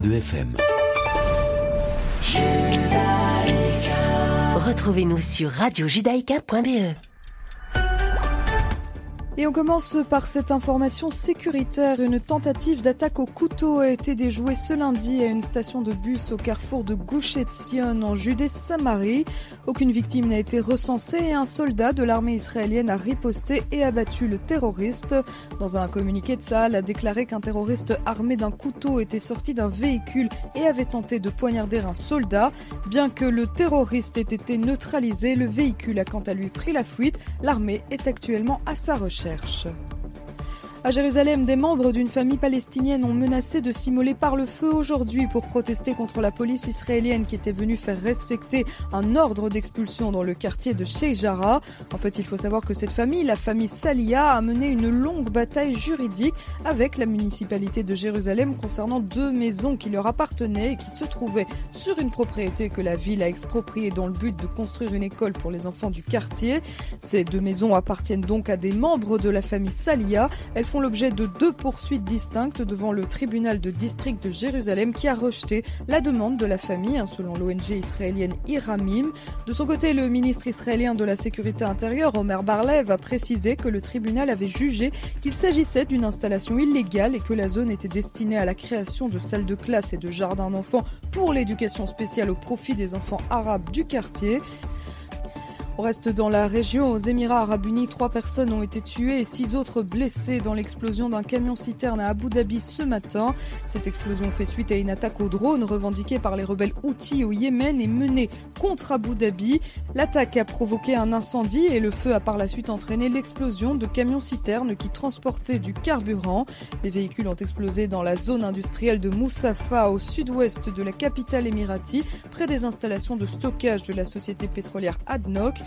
de FM. Retrouvez-nous sur radiojudaïka.be. Et on commence par cette information sécuritaire. Une tentative d'attaque au couteau a été déjouée ce lundi à une station de bus au carrefour de Gush Etzion en Judée-Samarie. Aucune victime n'a été recensée et un soldat de l'armée israélienne a riposté et abattu le terroriste. Dans un communiqué de Saal a déclaré qu'un terroriste armé d'un couteau était sorti d'un véhicule et avait tenté de poignarder un soldat. Bien que le terroriste ait été neutralisé, le véhicule a quant à lui pris la fuite. L'armée est actuellement à sa recherche. recherche. À Jérusalem, des membres d'une famille palestinienne ont menacé de s'immoler par le feu aujourd'hui pour protester contre la police israélienne qui était venue faire respecter un ordre d'expulsion dans le quartier de Sheikh. En fait, il faut savoir que cette famille, la famille Salia, a mené une longue bataille juridique avec la municipalité de Jérusalem concernant deux maisons qui leur appartenaient et qui se trouvaient sur une propriété que la ville a expropriée dans le but de construire une école pour les enfants du quartier. Ces deux maisons appartiennent donc à des membres de la famille Salia. Font l'objet de deux poursuites distinctes devant le tribunal de district de Jérusalem qui a rejeté la demande de la famille, hein, selon l'ONG israélienne Iramim. De son côté, le ministre israélien de la Sécurité intérieure, Omer Barlev, a précisé que le tribunal avait jugé qu'il s'agissait d'une installation illégale et que la zone était destinée à la création de salles de classe et de jardins d'enfants pour l'éducation spéciale au profit des enfants arabes du quartier. On reste dans la région. Aux Émirats Arabes Unis, trois personnes ont été tuées et six autres blessées dans l'explosion d'un camion-citerne à Abu Dhabi ce matin. Cette explosion fait suite à une attaque au drone revendiquée par les rebelles Houthis au Yémen et menée contre Abu Dhabi. L'attaque a provoqué un incendie et le feu a par la suite entraîné l'explosion de camions-citernes qui transportaient du carburant. Les véhicules ont explosé dans la zone industrielle de Moussafa au sud-ouest de la capitale émirati, près des installations de stockage de la société pétrolière ADNOC.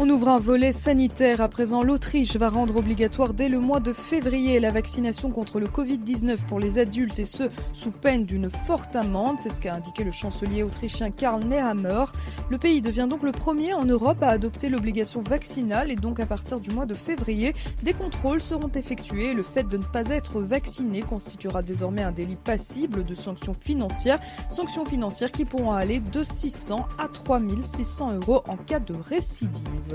On ouvre un volet sanitaire. À présent, l'Autriche va rendre obligatoire dès le mois de février la vaccination contre le Covid-19 pour les adultes et ce, sous peine d'une forte amende. C'est ce qu'a indiqué le chancelier autrichien Karl Nehammer. Le pays devient donc le premier en Europe à adopter l'obligation vaccinale et donc à partir du mois de février, des contrôles seront effectués. Le fait de ne pas être vacciné constituera désormais un délit passible de sanctions financières. Sanctions financières qui pourront aller de 600 à 3600 euros en cas de récidive.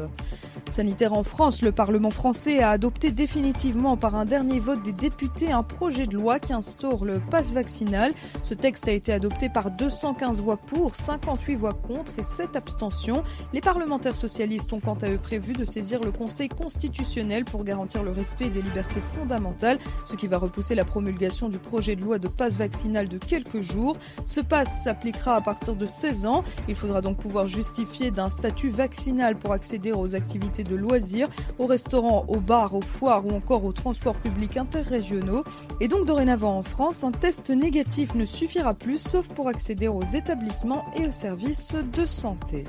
Sanitaire en France, le Parlement français a adopté définitivement par un dernier vote des députés un projet de loi qui instaure le pass vaccinal. Ce texte a été adopté par 215 voix pour, 58 voix contre et 7 abstentions. Les parlementaires socialistes ont quant à eux prévu de saisir le Conseil constitutionnel pour garantir le respect des libertés fondamentales, ce qui va repousser la promulgation du projet de loi de passe vaccinal de quelques jours. Ce pass s'appliquera à partir de 16 ans. Il faudra donc pouvoir justifier d'un statut vaccinal pour accéder aux activités de loisirs, aux restaurants, aux bars, aux foires ou encore aux transports publics interrégionaux. Et donc dorénavant en France, un test négatif ne suffira plus sauf pour accéder aux établissements et aux services de santé.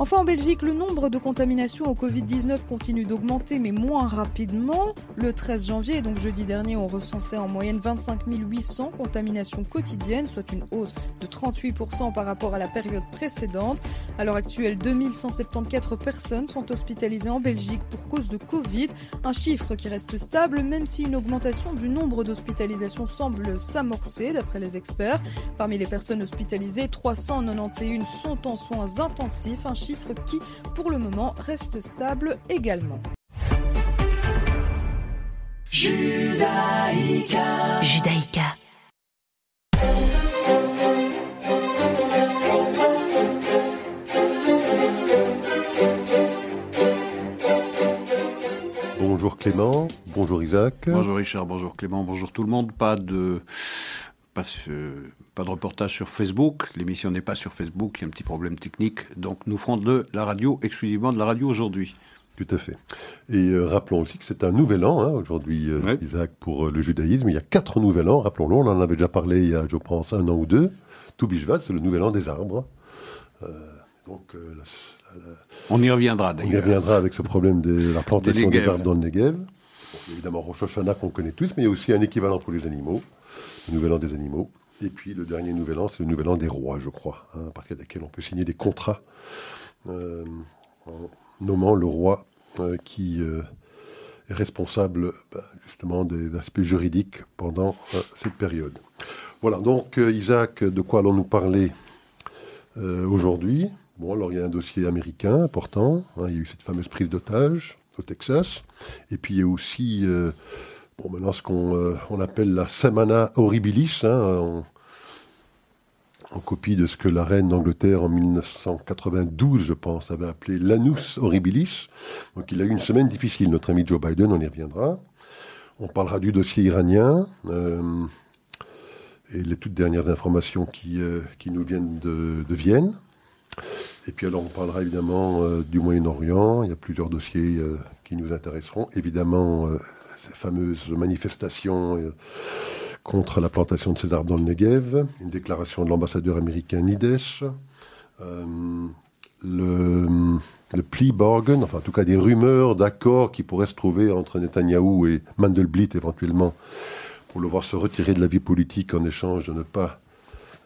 Enfin, en Belgique, le nombre de contaminations au Covid-19 continue d'augmenter, mais moins rapidement. Le 13 janvier, donc jeudi dernier, on recensait en moyenne 25 800 contaminations quotidiennes, soit une hausse de 38% par rapport à la période précédente. À l'heure actuelle, 2174 personnes sont hospitalisées en Belgique pour cause de Covid, un chiffre qui reste stable, même si une augmentation du nombre d'hospitalisations semble s'amorcer, d'après les experts. Parmi les personnes hospitalisées, 391 sont en soins intensifs, un chiffre qui, pour le moment, reste stable également. Judaïka. Judaïka. Bonjour Clément, bonjour Isaac. Bonjour Richard, bonjour Clément, bonjour tout le monde. Pas de, pas, euh, pas de reportage sur Facebook. L'émission n'est pas sur Facebook, il y a un petit problème technique. Donc nous ferons de la radio, exclusivement de la radio aujourd'hui. Tout à fait. Et euh, rappelons aussi que c'est un nouvel an, hein, aujourd'hui, euh, Ouais. Isaac, pour euh, le judaïsme. Il y a quatre nouvel an, rappelons-le, on en avait déjà parlé il y a, je pense, un an ou deux. Toubishvat, c'est le nouvel an des arbres. Donc, la- la- On y reviendra on y d'ailleurs. reviendra avec ce problème de la plantation des Negev. arbres dans le Negev. Bon, évidemment, Rosh Hashanah qu'on connaît tous, mais il y a aussi un équivalent pour les animaux, le nouvel an des animaux. Et puis le dernier nouvel an, c'est le nouvel an des rois, je crois, hein, à partir desquels on peut signer des contrats euh, en nommant le roi euh, qui euh, est responsable bah, justement des aspects juridiques pendant cette période. Voilà, donc Isaac, de quoi allons-nous parler aujourd'hui? Bon, alors il y a un dossier américain important, hein, il y a eu cette fameuse prise d'otage au Texas, et puis il y a aussi, bon, maintenant ce qu'on on appelle la Semana Horribilis, hein, en copie de ce que la reine d'Angleterre en 1992, je pense, avait appelé l'anus horribilis. Donc il a eu une semaine difficile, notre ami Joe Biden, on y reviendra. On parlera du dossier iranien euh, et les toutes dernières informations qui, euh, nous viennent de, Vienne. Et puis alors on parlera évidemment euh, du Moyen-Orient, il y a plusieurs dossiers qui nous intéresseront. Évidemment, ces fameuses manifestations contre la plantation de ces arbres dans le Negev, une déclaration de l'ambassadeur américain Nides, euh, le, le plea bargain, enfin en tout cas des rumeurs d'accords qui pourraient se trouver entre Netanyahou et Mandelblit éventuellement pour le voir se retirer de la vie politique en échange de ne pas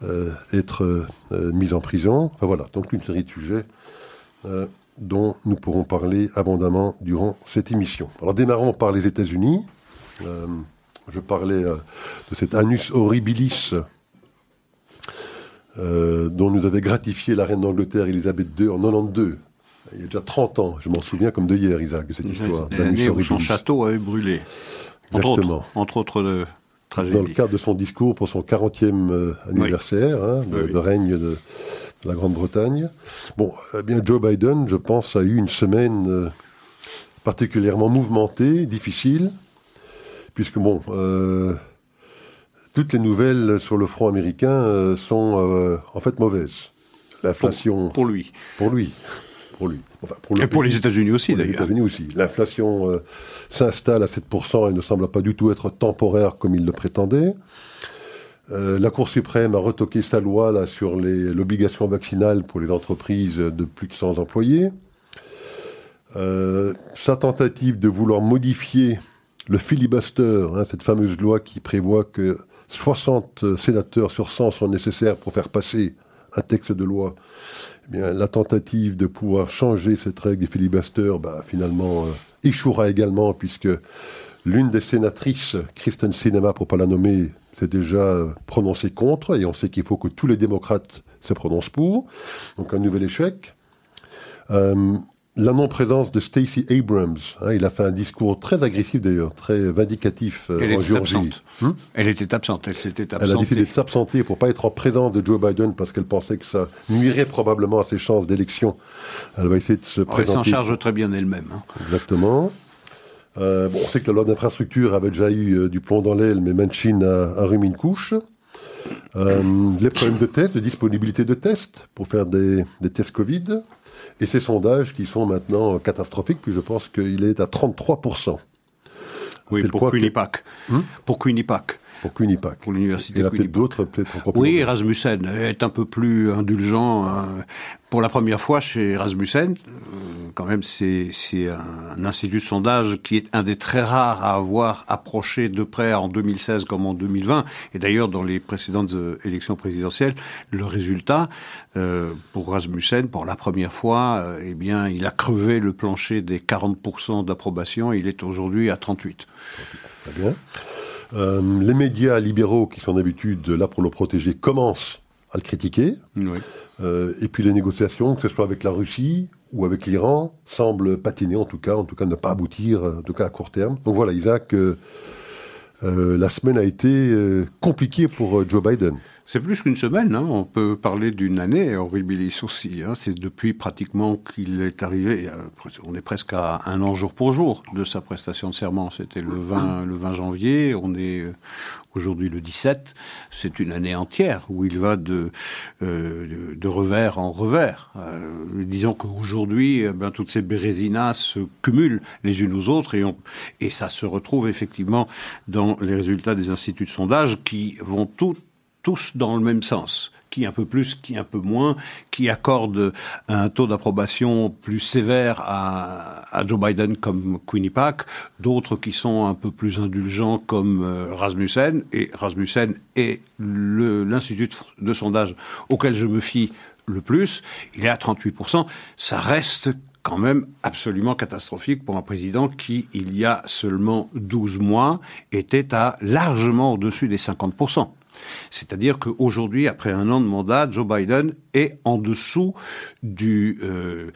euh, être euh, mis en prison. Enfin voilà, donc une série de sujets dont nous pourrons parler abondamment durant cette émission. Alors démarrons par les États-Unis. Je parlais euh, de cet anus horribilis euh, dont nous avait gratifié la reine d'Angleterre Elisabeth II en 92. Il y a déjà 30 ans, je m'en souviens comme de hier, Isaac, de cette histoire d'anus horribilis. son château avait brûlé. Exactement. Entre autres, de tragédies. Dans le cadre de son discours pour son 40e euh, anniversaire hein, de, règne de, la Grande-Bretagne. Bon, eh bien, Joe Biden, je pense, a eu une semaine particulièrement mouvementée, difficile puisque bon, euh, toutes les nouvelles sur le front américain euh, sont euh, en fait mauvaises. L'inflation. Pour, lui. Pour lui. Pour lui. Et pour les États-Unis aussi, d'ailleurs. Les États-Unis aussi. L'inflation s'installe à 7% et ne semble pas du tout être temporaire comme il le prétendait. La Cour suprême a retoqué sa loi sur l'obligation vaccinale pour les entreprises de plus de 100 employés. sa tentative de vouloir modifier le filibuster, hein, cette fameuse loi qui prévoit que 60 sénateurs sur 100 sont nécessaires pour faire passer un texte de loi, eh la tentative de pouvoir changer cette règle du filibuster, bah, finalement, euh, échouera également, puisque l'une des sénatrices, Kristen Sinema, pour ne pas la nommer, s'est déjà prononcée contre, et on sait qu'il faut que tous les démocrates se prononcent pour. Donc un nouvel échec. Euh, la non-présence de Stacey Abrams. Hein, il a fait un discours très agressif d'ailleurs, très vindicatif euh, elle en Géorgie. Absente. Hmm elle était absente, elle s'était absentée. Elle a décidé de s'absenter pour pas être en présence de Joe Biden parce qu'elle pensait que ça nuirait probablement à ses chances d'élection. Elle va essayer de se présenter. Elle s'en charge très bien elle-même. Hein. Exactement. Euh, bon, on sait que la loi d'infrastructure avait déjà eu euh, du plomb dans l'aile, mais Manchin a, a remis une couche. les problèmes de tests, de disponibilité de tests pour faire des, des tests Covid. Et ces sondages qui sont maintenant catastrophiques, puis je pense qu'il est à 33%. Oui, pour Quinnipiac. Hmm pour Quinnipiac. Pour Quinnipiac. Pour l'université Il y a peut-être d'autres, peut-être Oui, Rasmussen est un peu plus indulgent. Hein. Pour la première fois chez Rasmussen, euh, quand même, c'est un, institut de sondage qui est un des très rares à avoir approché de près en 2016 comme en 2020. Et d'ailleurs, dans les précédentes euh, élections présidentielles, le résultat euh, pour Rasmussen, pour la première fois, eh bien, il a crevé le plancher des 40% d'approbation. Il est aujourd'hui à 38. Très bien. les médias libéraux, qui sont d'habitude là pour le protéger, commencent à le critiquer. Euh, et puis les négociations, que ce soit avec la Russie ou avec l'Iran, semblent patiner en tout cas, en tout cas ne pas aboutir, en tout cas à court terme. Donc voilà, Isaac, euh, euh, la semaine a été compliquée pour Joe Biden. C'est plus qu'une semaine, hein. on peut parler d'une année, horribilis aussi. Hein. C'est depuis pratiquement qu'il est arrivé, euh, on est presque à un an jour pour jour de sa prestation de serment. C'était le 20, le 20 janvier, on est euh, aujourd'hui le 17. C'est une année entière où il va de, euh, de, revers en revers. disons qu'aujourd'hui, eh ben, toutes ces bérésinas se cumulent les unes aux autres et, et ça se retrouve effectivement dans les résultats des instituts de sondage qui vont toutes tous dans le même sens. Qui un peu plus, qui un peu moins, qui accorde un taux d'approbation plus sévère à, Joe Biden comme Quinnipiac, d'autres qui sont un peu plus indulgents comme euh, Rasmussen, et Rasmussen est l'institut de sondage auquel je me fie le plus, il est à 38%, ça reste quand même absolument catastrophique pour un président qui, il y a seulement 12 mois, était à largement au-dessus des 50%. C'est-à-dire qu'aujourd'hui, après un an de mandat, Joe Biden est en dessous du, euh,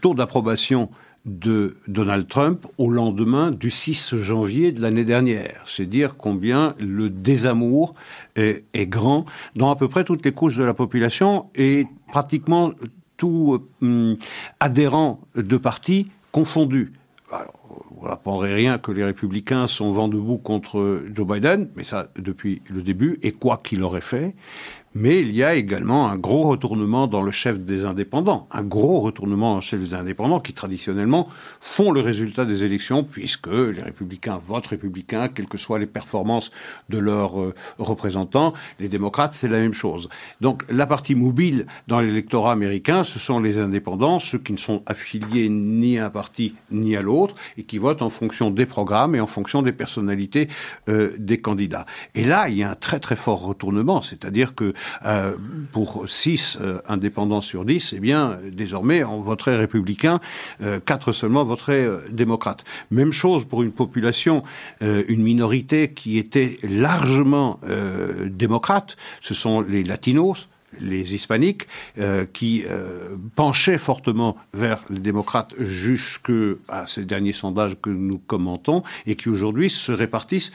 taux d'approbation de Donald Trump au lendemain du 6 janvier de l'année dernière. C'est dire combien le désamour est, est, grand dans à peu près toutes les couches de la population et pratiquement tout euh, adhérent de parti confondu. Alors, vous n'apprendrez rien que les républicains sont vent debout contre Joe Biden, mais ça depuis le début, et quoi qu'il aurait fait. Mais il y a également un gros retournement dans le chef des indépendants, un gros retournement dans le chef des indépendants qui traditionnellement font le résultat des élections puisque les républicains votent républicains, quelles que soient les performances de leurs euh, représentants. Les démocrates, c'est la même chose. Donc la partie mobile dans l'électorat américain, ce sont les indépendants, ceux qui ne sont affiliés ni à un parti ni à l'autre et qui votent en fonction des programmes et en fonction des personnalités euh, des candidats. Et là, il y a un très très fort retournement, c'est-à-dire que euh, pour 6 euh, indépendants sur 10, eh bien, désormais, on voterait républicain, euh, 4 seulement voteraient euh, démocrate. Même chose pour une population, une minorité qui était largement démocrate, ce sont les latinos, les hispaniques, euh, qui euh, penchaient fortement vers les démocrates jusque à ces derniers sondages que nous commentons, et qui aujourd'hui se répartissent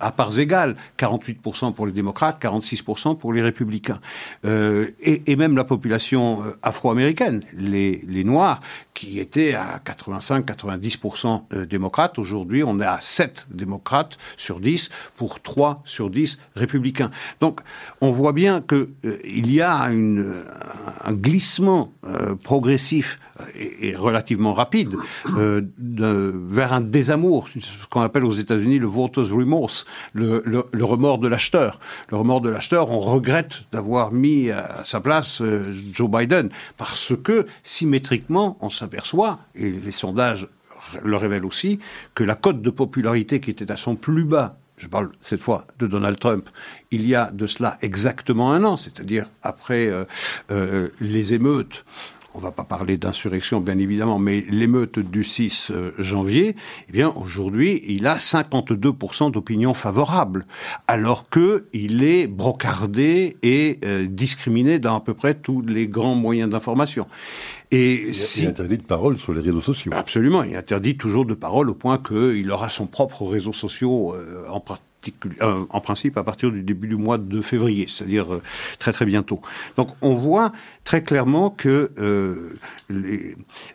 à parts égales, 48% pour les démocrates, 46% pour les républicains. Euh, et, et, même la population euh, afro-américaine, les, les Noirs, qui étaient à 85-90% euh, démocrates, aujourd'hui on est à 7 démocrates sur 10 pour 3 sur 10 républicains. Donc on voit bien qu'il euh, il y a un glissement euh, progressif et, et, relativement rapide euh, vers un désamour, ce qu'on appelle aux États-Unis le voters remorse, le, remords de l'acheteur. Le remords de l'acheteur, on regrette d'avoir mis à sa place euh, Joe Biden parce que symétriquement, on s'aperçoit, et les sondages le révèlent aussi, que la cote de popularité qui était à son plus bas je parle cette fois de Donald Trump, il y a de cela exactement un an, c'est-à-dire après euh, euh, les émeutes on va pas parler d'insurrection, bien évidemment, mais l'émeute du 6 janvier, eh bien, aujourd'hui, il a 52% d'opinion favorable, alors que il est brocardé et euh, discriminé dans à peu près tous les grands moyens d'information. Et il, si... il interdit de parole sur les réseaux sociaux. Absolument, il interdit toujours de parole au point qu'il aura son propre réseau social euh, en pratique euh, en principe à partir du début du mois de février, c'est-à-dire euh, très très bientôt. Donc on voit très clairement que euh,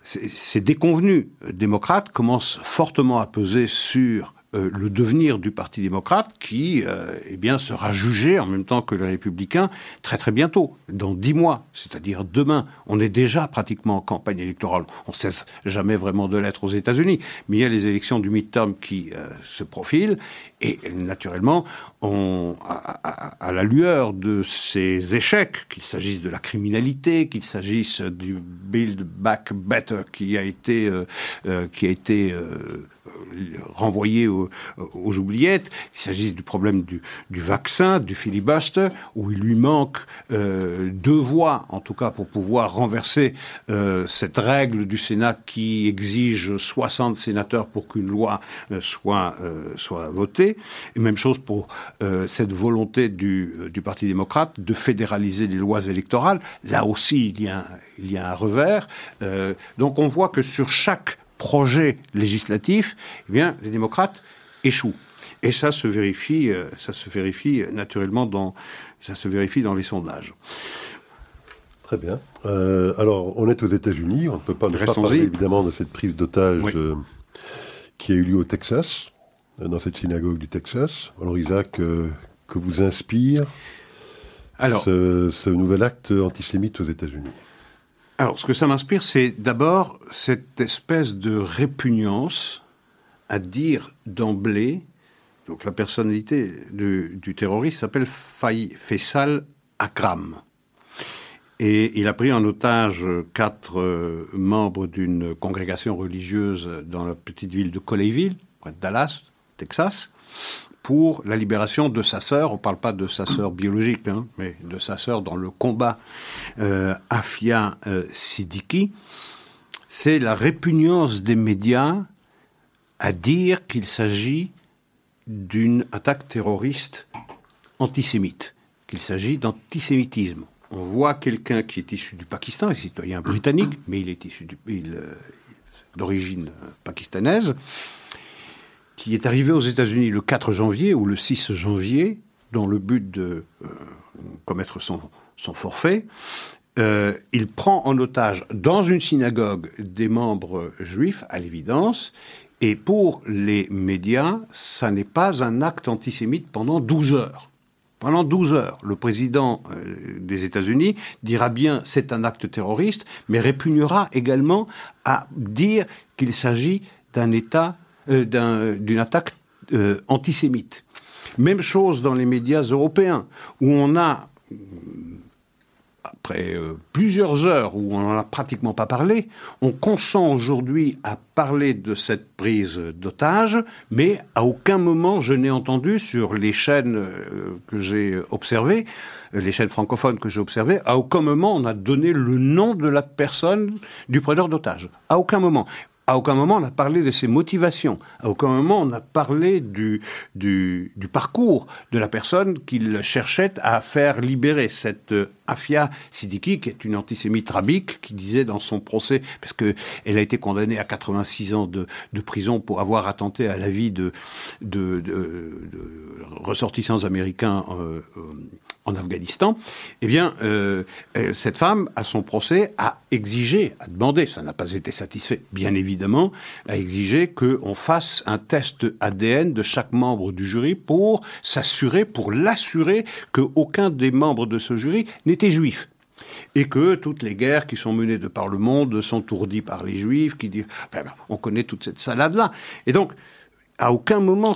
ces déconvenus démocrates commencent fortement à peser sur euh, le devenir du Parti démocrate qui euh, eh bien, sera jugé en même temps que les républicains très très bientôt, dans dix mois, c'est-à-dire demain. On est déjà pratiquement en campagne électorale. On cesse jamais vraiment de l'être aux États-Unis, mais il y a les élections du midterm qui euh, se profilent et naturellement, à, à, la lueur de ces échecs, qu'il s'agisse de la criminalité, qu'il s'agisse du Build Back Better qui a été, qui a été renvoyé aux, oubliettes, qu'il s'agisse du problème du, vaccin, du filibuster, où il lui manque euh, deux voix, en tout cas, pour pouvoir renverser euh, cette règle du Sénat qui exige 60 sénateurs pour qu'une loi euh, soit, soit votée. Et même chose pour cette volonté du, Parti démocrate de fédéraliser les lois électorales. Là aussi, il y a il y a un revers. donc on voit que sur chaque projet législatif, eh bien, les démocrates échouent. Et ça se vérifie, ça se vérifie naturellement dans, ça se vérifie dans les sondages. Très bien. Euh, alors, on est aux États-Unis. On ne peut pas ne pas parler évidemment de cette prise d'otage oui. euh, qui a eu lieu au Texas, dans cette synagogue du Texas. Alors, Isaac, euh, que vous inspire alors, ce, ce nouvel acte antisémite aux États-Unis? Alors, ce que ça m'inspire, c'est d'abord cette espèce de répugnance à dire d'emblée, donc la personnalité du, terroriste s'appelle Faisal Akram. Et il a pris en otage quatre euh, membres d'une congrégation religieuse dans la petite ville de Colleyville, près de Dallas, Texas pour la libération de sa sœur. On ne parle pas de sa sœur biologique, hein, mais de sa sœur dans le combat euh, Afia euh, Siddiqui. C'est la répugnance des médias à dire qu'il s'agit d'une attaque terroriste antisémite. qu'il s'agit d'antisémitisme. On voit quelqu'un qui est issu du Pakistan, un citoyen britannique, mais il est issu euh, d'origine pakistanaise, qui est arrivé aux États-Unis le 4 janvier ou le 6 janvier dans le but de euh, commettre son, forfait. Euh, il prend en otage dans une synagogue des membres juifs, à l'évidence, et pour les médias, ça n'est pas un acte antisémite pendant 12 heures. Pendant 12 heures, le président euh, des États-Unis dira bien c'est un acte terroriste, mais répugnera également à dire qu'il s'agit d'un État, d'une attaque antisémite. Même chose dans les médias européens, où on a, après euh, plusieurs heures où on n'en a pratiquement pas parlé, on consent aujourd'hui à parler de cette prise d'otage, mais à aucun moment je n'ai entendu sur les chaînes euh, que j'ai observées, euh, les chaînes francophones que j'ai observées, à aucun moment on a donné le nom de la personne du preneur d'otage. À aucun moment. À aucun moment on a parlé de ses motivations. À aucun moment on a parlé du, du, parcours de la personne qu'il cherchait à faire libérer. Cette euh, Afia Siddiqui, qui est une antisémite rabique, qui disait dans son procès, parce qu'elle a été condamnée à 86 ans de, de, prison pour avoir attenté à la vie de, de, de ressortissants américains euh, euh, en Afghanistan, eh bien, euh, euh, cette femme, à son procès, a exigé, a demandé, ça n'a pas été satisfait, bien évidemment, a exigé qu'on fasse un test ADN de chaque membre du jury pour s'assurer, pour l'assurer qu'aucun des membres de ce jury n'était juif et que toutes les guerres qui sont menées de par le monde sont tourdies par les juifs, qui disent, on connaît toute cette salade-là. Et donc, à aucun moment,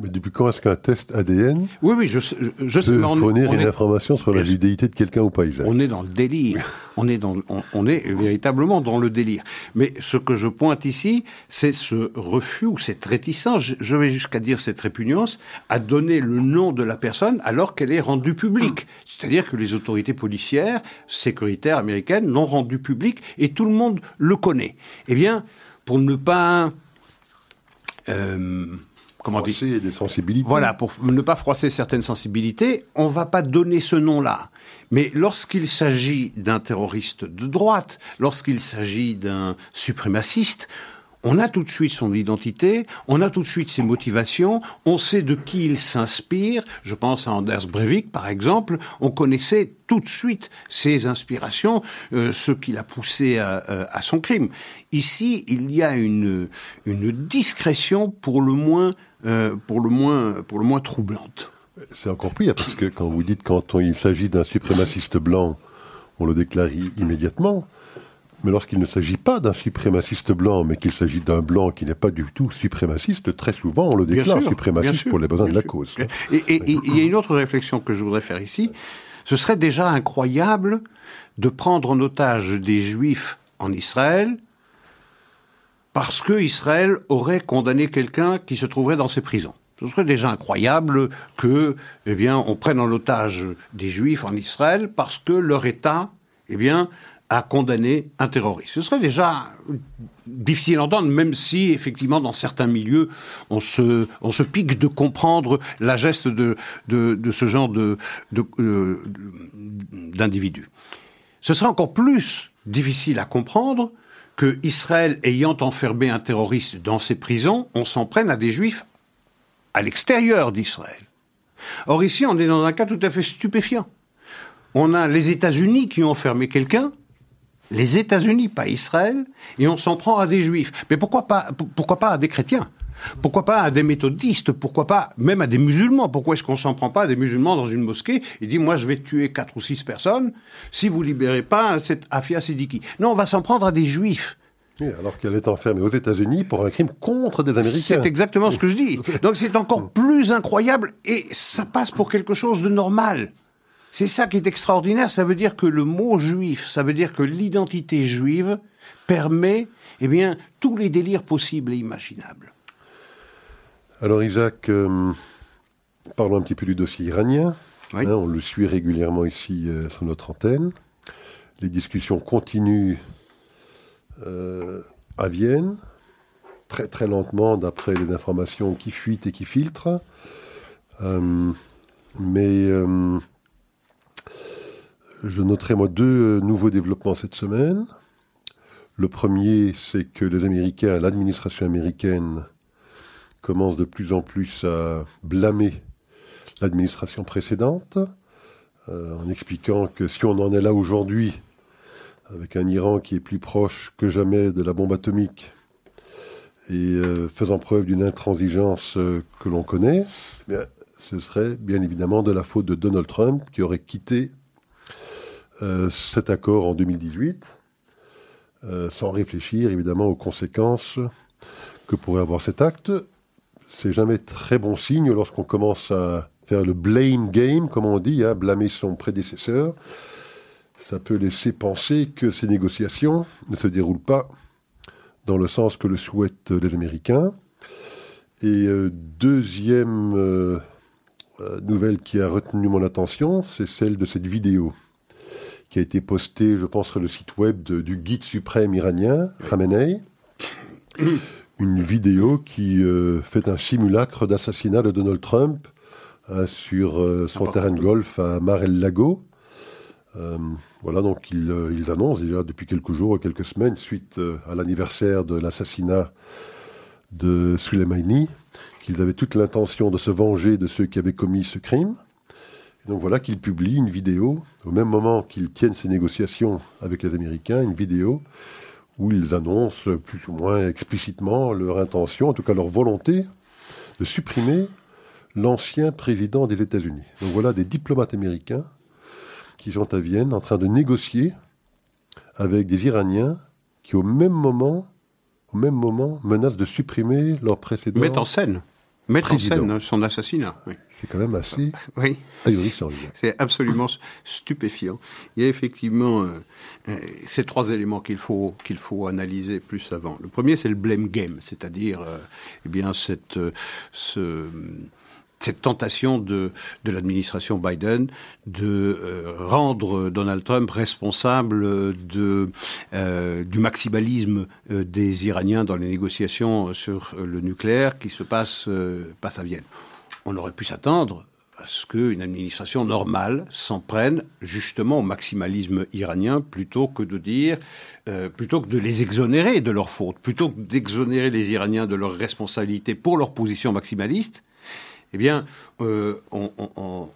mais depuis quand est-ce qu'un test ADN oui, oui, je, je, peut fournir une information sur la judéité de quelqu'un ou pas, Isaac On est dans le délire. on, est dans, on, est véritablement dans le délire. Mais ce que je pointe ici, c'est ce refus ou cette réticence, je, vais jusqu'à dire cette répugnance, à donner le nom de la personne alors qu'elle est rendue publique. C'est-à-dire que les autorités policières, sécuritaires américaines l'ont rendue publique et tout le monde le connaît. Eh bien, pour ne pas... Euh, comment froisser des sensibilités. Voilà, pour ne pas froisser certaines sensibilités, on ne va pas donner ce nom-là. Mais lorsqu'il s'agit d'un terroriste de droite, lorsqu'il s'agit d'un suprémaciste, on a tout de suite son identité, on a tout de suite ses motivations, on sait de qui il s'inspire. Je pense à Anders Breivik, par exemple. On connaissait tout de suite ses inspirations, euh, ce qui l'a poussé à, à, son crime. Ici, il y a une, une discrétion pour le moins euh, pour, le moins, pour le moins troublante. C'est encore pire, parce que quand vous dites quand il s'agit d'un suprémaciste blanc, on le déclare immédiatement. Mais lorsqu'il ne s'agit pas d'un suprémaciste blanc, mais qu'il s'agit d'un blanc qui n'est pas du tout suprémaciste, très souvent on le déclare suprémaciste pour les besoins de la cause. Et, et il y a une autre réflexion que je voudrais faire ici. Ce serait déjà incroyable de prendre en otage des juifs en Israël parce que Israël aurait condamné quelqu'un qui se trouverait dans ses prisons. Ce serait déjà incroyable que, eh bien, on prenne en otage des Juifs en Israël parce que leur État, eh bien, a condamné un terroriste. Ce serait déjà difficile à entendre, même si, effectivement, dans certains milieux, on se, pique de comprendre la geste de, de, ce genre de, d'individus. Ce serait encore plus difficile à comprendre que Israël, ayant enfermé un terroriste dans ses prisons, on s'en prenne à des juifs à l'extérieur d'Israël. Or ici, on est dans un cas tout à fait stupéfiant. On a les États-Unis qui ont enfermé quelqu'un, les États-Unis, pas Israël, et on s'en prend à des juifs. Mais pourquoi pas, pourquoi pas à des chrétiens? Pourquoi pas à des méthodistes Pourquoi pas même à des musulmans? Pourquoi est-ce qu'on s'en prend pas à des musulmans dans une mosquée et dit moi je vais tuer quatre ou six personnes si vous libérez pas cette Afia Siddiqui? Non, on va s'en prendre à des juifs. alors qu'elle est enfermée aux États-Unis pour un crime contre des Américains. C'est exactement ce que je dis. Donc c'est encore plus incroyable et ça passe pour quelque chose de normal. C'est ça qui est extraordinaire. Ça veut dire que le mot juif, ça veut dire que l'identité juive permet, eh bien, tous les délires possibles et imaginables. Alors Isaac, euh, parlons un petit peu du dossier iranien. Hein, on le suit régulièrement ici euh, sur notre antenne. Les discussions continuent euh, à Vienne, très très lentement d'après les informations qui fuitent et qui filtrent. mais Je noterai moi deux nouveaux développements cette semaine. Le premier, c'est que les Américains, l'administration américaine, commence de plus en plus à blâmer l'administration précédente, euh, en expliquant que si on en est là aujourd'hui, avec un Iran qui est plus proche que jamais de la bombe atomique, et euh, faisant preuve d'une intransigeance euh, que l'on connaît, eh ce serait bien évidemment de la faute de Donald Trump qui aurait quitté cet accord en 2018, sans réfléchir évidemment aux conséquences que pourrait avoir cet acte. C'est jamais très bon signe lorsqu'on commence à faire le blame game, comme on dit, hein, blâmer son prédécesseur. Ça peut laisser penser que ces négociations ne se déroulent pas dans le sens que le souhaitent les Américains. Et euh, deuxième euh, euh, nouvelle qui a retenu mon attention, c'est celle de cette vidéo qui a été postée, je pense, sur le site web du guide suprême iranien, Khamenei. Une vidéo qui fait un simulacre d'assassinat de Donald Trump Hein, sur euh, son terrain de golf à Mar-el-Lago. Euh, voilà, donc ils, euh, ils, annoncent déjà depuis quelques jours, quelques semaines, suite à l'anniversaire de l'assassinat de Soleimani, qu'ils avaient toute l'intention de se venger de ceux qui avaient commis ce crime. Et donc voilà qu'ils publient une vidéo, au même moment qu'ils tiennent ces négociations avec les Américains, une vidéo où ils annoncent plus ou moins explicitement leur intention, en tout cas leur volonté, de supprimer l'ancien président des États-Unis. Donc voilà des diplomates américains qui sont à Vienne en train de négocier avec des Iraniens qui au même moment, au même moment menacent de supprimer leur précédent. Mettre en scène. Mettre en scène son assassinat. C'est quand même assez oui. C'est absolument stupéfiant. Il y a effectivement euh, euh, ces trois éléments qu'il faut, qu'il faut analyser plus avant. Le premier, c'est le blame game, c'est-à-dire euh, eh bien cette, ce, cette tentation de, l'administration Biden de euh, rendre Donald Trump responsable euh, du maximalisme euh, des Iraniens dans les négociations sur le nucléaire qui se passe, passe à Vienne. On aurait pu s'attendre à ce qu'une administration normale s'en prenne justement au maximalisme iranien plutôt que de dire, plutôt que de les exonérer de leurs fautes, plutôt que d'exonérer les Iraniens de leurs responsabilités pour leur position maximaliste, eh bien, euh, on,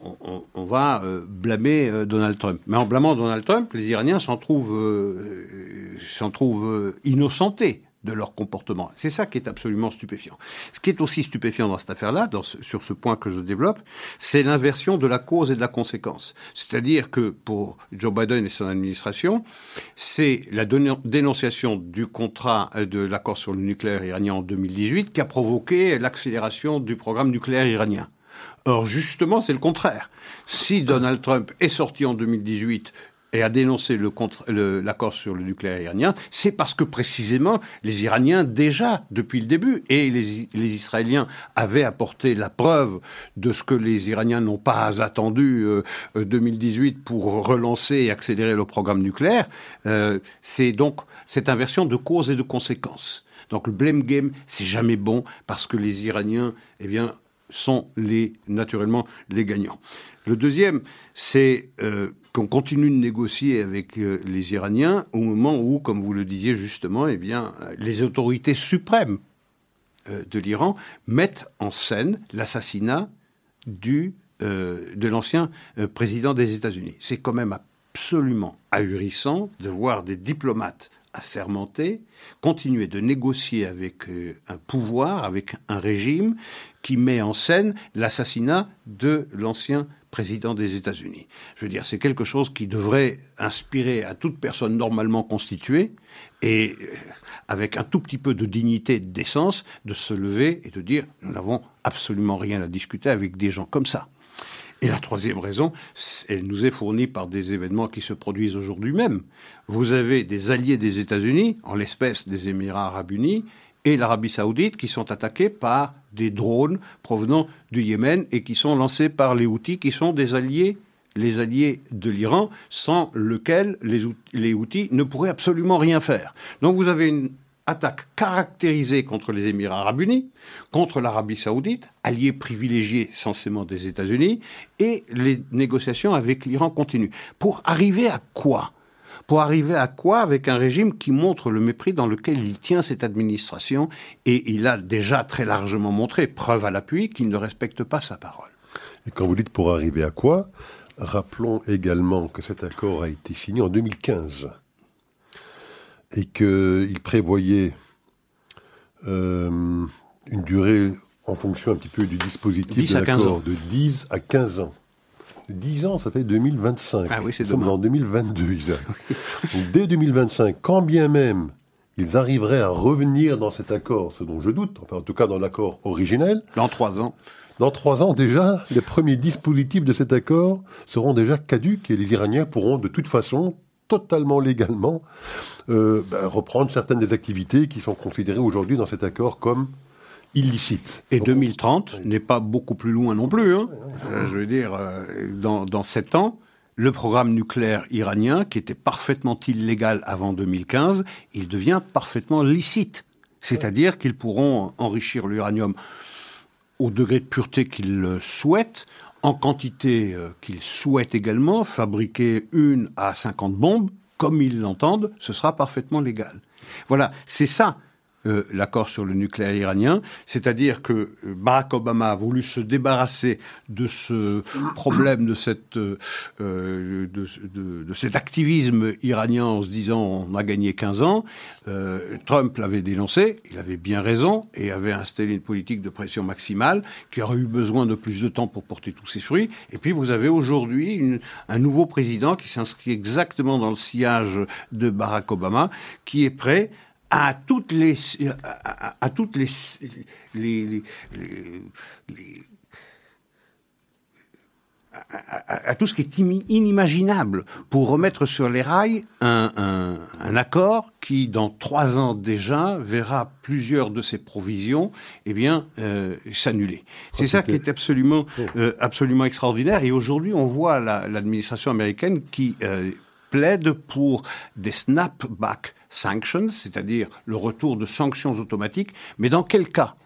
va euh, blâmer euh, Donald Trump. Mais en blâmant Donald Trump, les Iraniens s'en trouvent, s'en trouvent innocentés de leur comportement. C'est ça qui est absolument stupéfiant. Ce qui est aussi stupéfiant dans cette affaire-là, sur ce point que je développe, c'est l'inversion de la cause et de la conséquence. C'est-à-dire que pour Joe Biden et son administration, c'est la dénonciation du contrat de l'accord sur le nucléaire iranien en 2018 qui a provoqué l'accélération du programme nucléaire iranien. Or, justement, c'est le contraire. Si Donald Trump est sorti en 2018 et a dénoncé l'accord sur le nucléaire iranien, c'est parce que précisément les Iraniens déjà depuis le début et les, Israéliens avaient apporté la preuve de ce que les Iraniens n'ont pas attendu 2018 euh, pour relancer et accélérer le programme nucléaire. Euh, c'est donc cette inversion de cause et de conséquences. Donc le blame game, c'est jamais bon parce que les Iraniens, eh bien, sont les naturellement les gagnants. Le deuxième, c'est euh, qu'on continue de négocier avec euh, les Iraniens au moment où, comme vous le disiez justement, eh bien, les autorités suprêmes euh, de l'Iran mettent en scène l'assassinat du de l'ancien président des États-Unis. C'est quand même absolument ahurissant de voir des diplomates assermentés continuer de négocier avec un pouvoir, avec un régime qui met en scène l'assassinat de l'ancien président des États-Unis. Je veux dire, c'est quelque chose qui devrait inspirer à toute personne normalement constituée et euh, avec un tout petit peu de dignité et de décence de se lever et de dire nous n'avons absolument rien à discuter avec des gens comme ça. Et la troisième raison, elle nous est fournie par des événements qui se produisent aujourd'hui même. Vous avez des alliés des États-Unis, en l'espèce des Émirats arabes unis, et l'Arabie saoudite qui sont attaqués par des drones provenant du Yémen et qui sont lancés par les Houthis qui sont des alliés les alliés de l'Iran, sans lequel les, les Houthis ne pourraient absolument rien faire. Donc vous avez une attaque caractérisée contre les Émirats arabes unis, contre l'Arabie saoudite, allié privilégié censément des États-Unis, et les négociations avec l'Iran continuent. Pour arriver à quoi pour arriver à quoi avec un régime qui montre le mépris dans lequel il tient cette administration et il a déjà très largement montré, preuve à l'appui, qu'il ne respecte pas sa parole. Et quand vous dites pour arriver à quoi, rappelons également que cet accord a été signé en 2015 et qu'il prévoyait euh, une durée en fonction un petit peu du dispositif de l'accord de 10 à 15 ans. 10 ans, ça fait 2025. Ah oui, c'est Nous sommes en 2022, Dès 2025, quand bien même ils arriveraient à revenir dans cet accord, ce dont je doute, enfin en tout cas dans l'accord originel. Dans trois ans. Dans trois ans déjà, les premiers dispositifs de cet accord seront déjà caducs et les Iraniens pourront de toute façon, totalement légalement, euh, ben, reprendre certaines des activités qui sont considérées aujourd'hui dans cet accord comme illicites. Et 2030 n'est pas beaucoup plus loin non plus. Hein. Euh, je veux dire, euh, dans, dans sept ans, le programme nucléaire iranien, qui était parfaitement illégal avant 2015, il devient parfaitement licite. C'est-à-dire qu'ils pourront enrichir l'uranium au degré de pureté qu'ils souhaitent, en quantité qu'ils souhaitent également, fabriquer une à 50 bombes, comme ils l'entendent, ce sera parfaitement légal. Voilà, c'est ça euh, l'accord sur le nucléaire iranien, c'est-à-dire que euh, Barack Obama a voulu se débarrasser de ce problème, de, cette, euh, de, cet activisme iranien en se disant on a gagné 15 ans. Trump l'avait dénoncé, il avait bien raison, et avait installé une politique de pression maximale qui aurait eu besoin de plus de temps pour porter tous ses fruits. Et puis vous avez aujourd'hui un nouveau président qui s'inscrit exactement dans le sillage de Barack Obama, qui est prêt à toutes les à, toutes les les, à, tout ce qui est inimaginable pour remettre sur les rails un, un, accord qui, dans trois ans déjà, verra plusieurs de ses provisions eh bien, euh, s'annuler. C'est ça qui est absolument, euh, absolument extraordinaire. Et aujourd'hui, on voit l'administration américaine qui euh, plaide pour des snapback sanctions, c'est-à-dire le retour de sanctions automatiques, mais dans quel cas?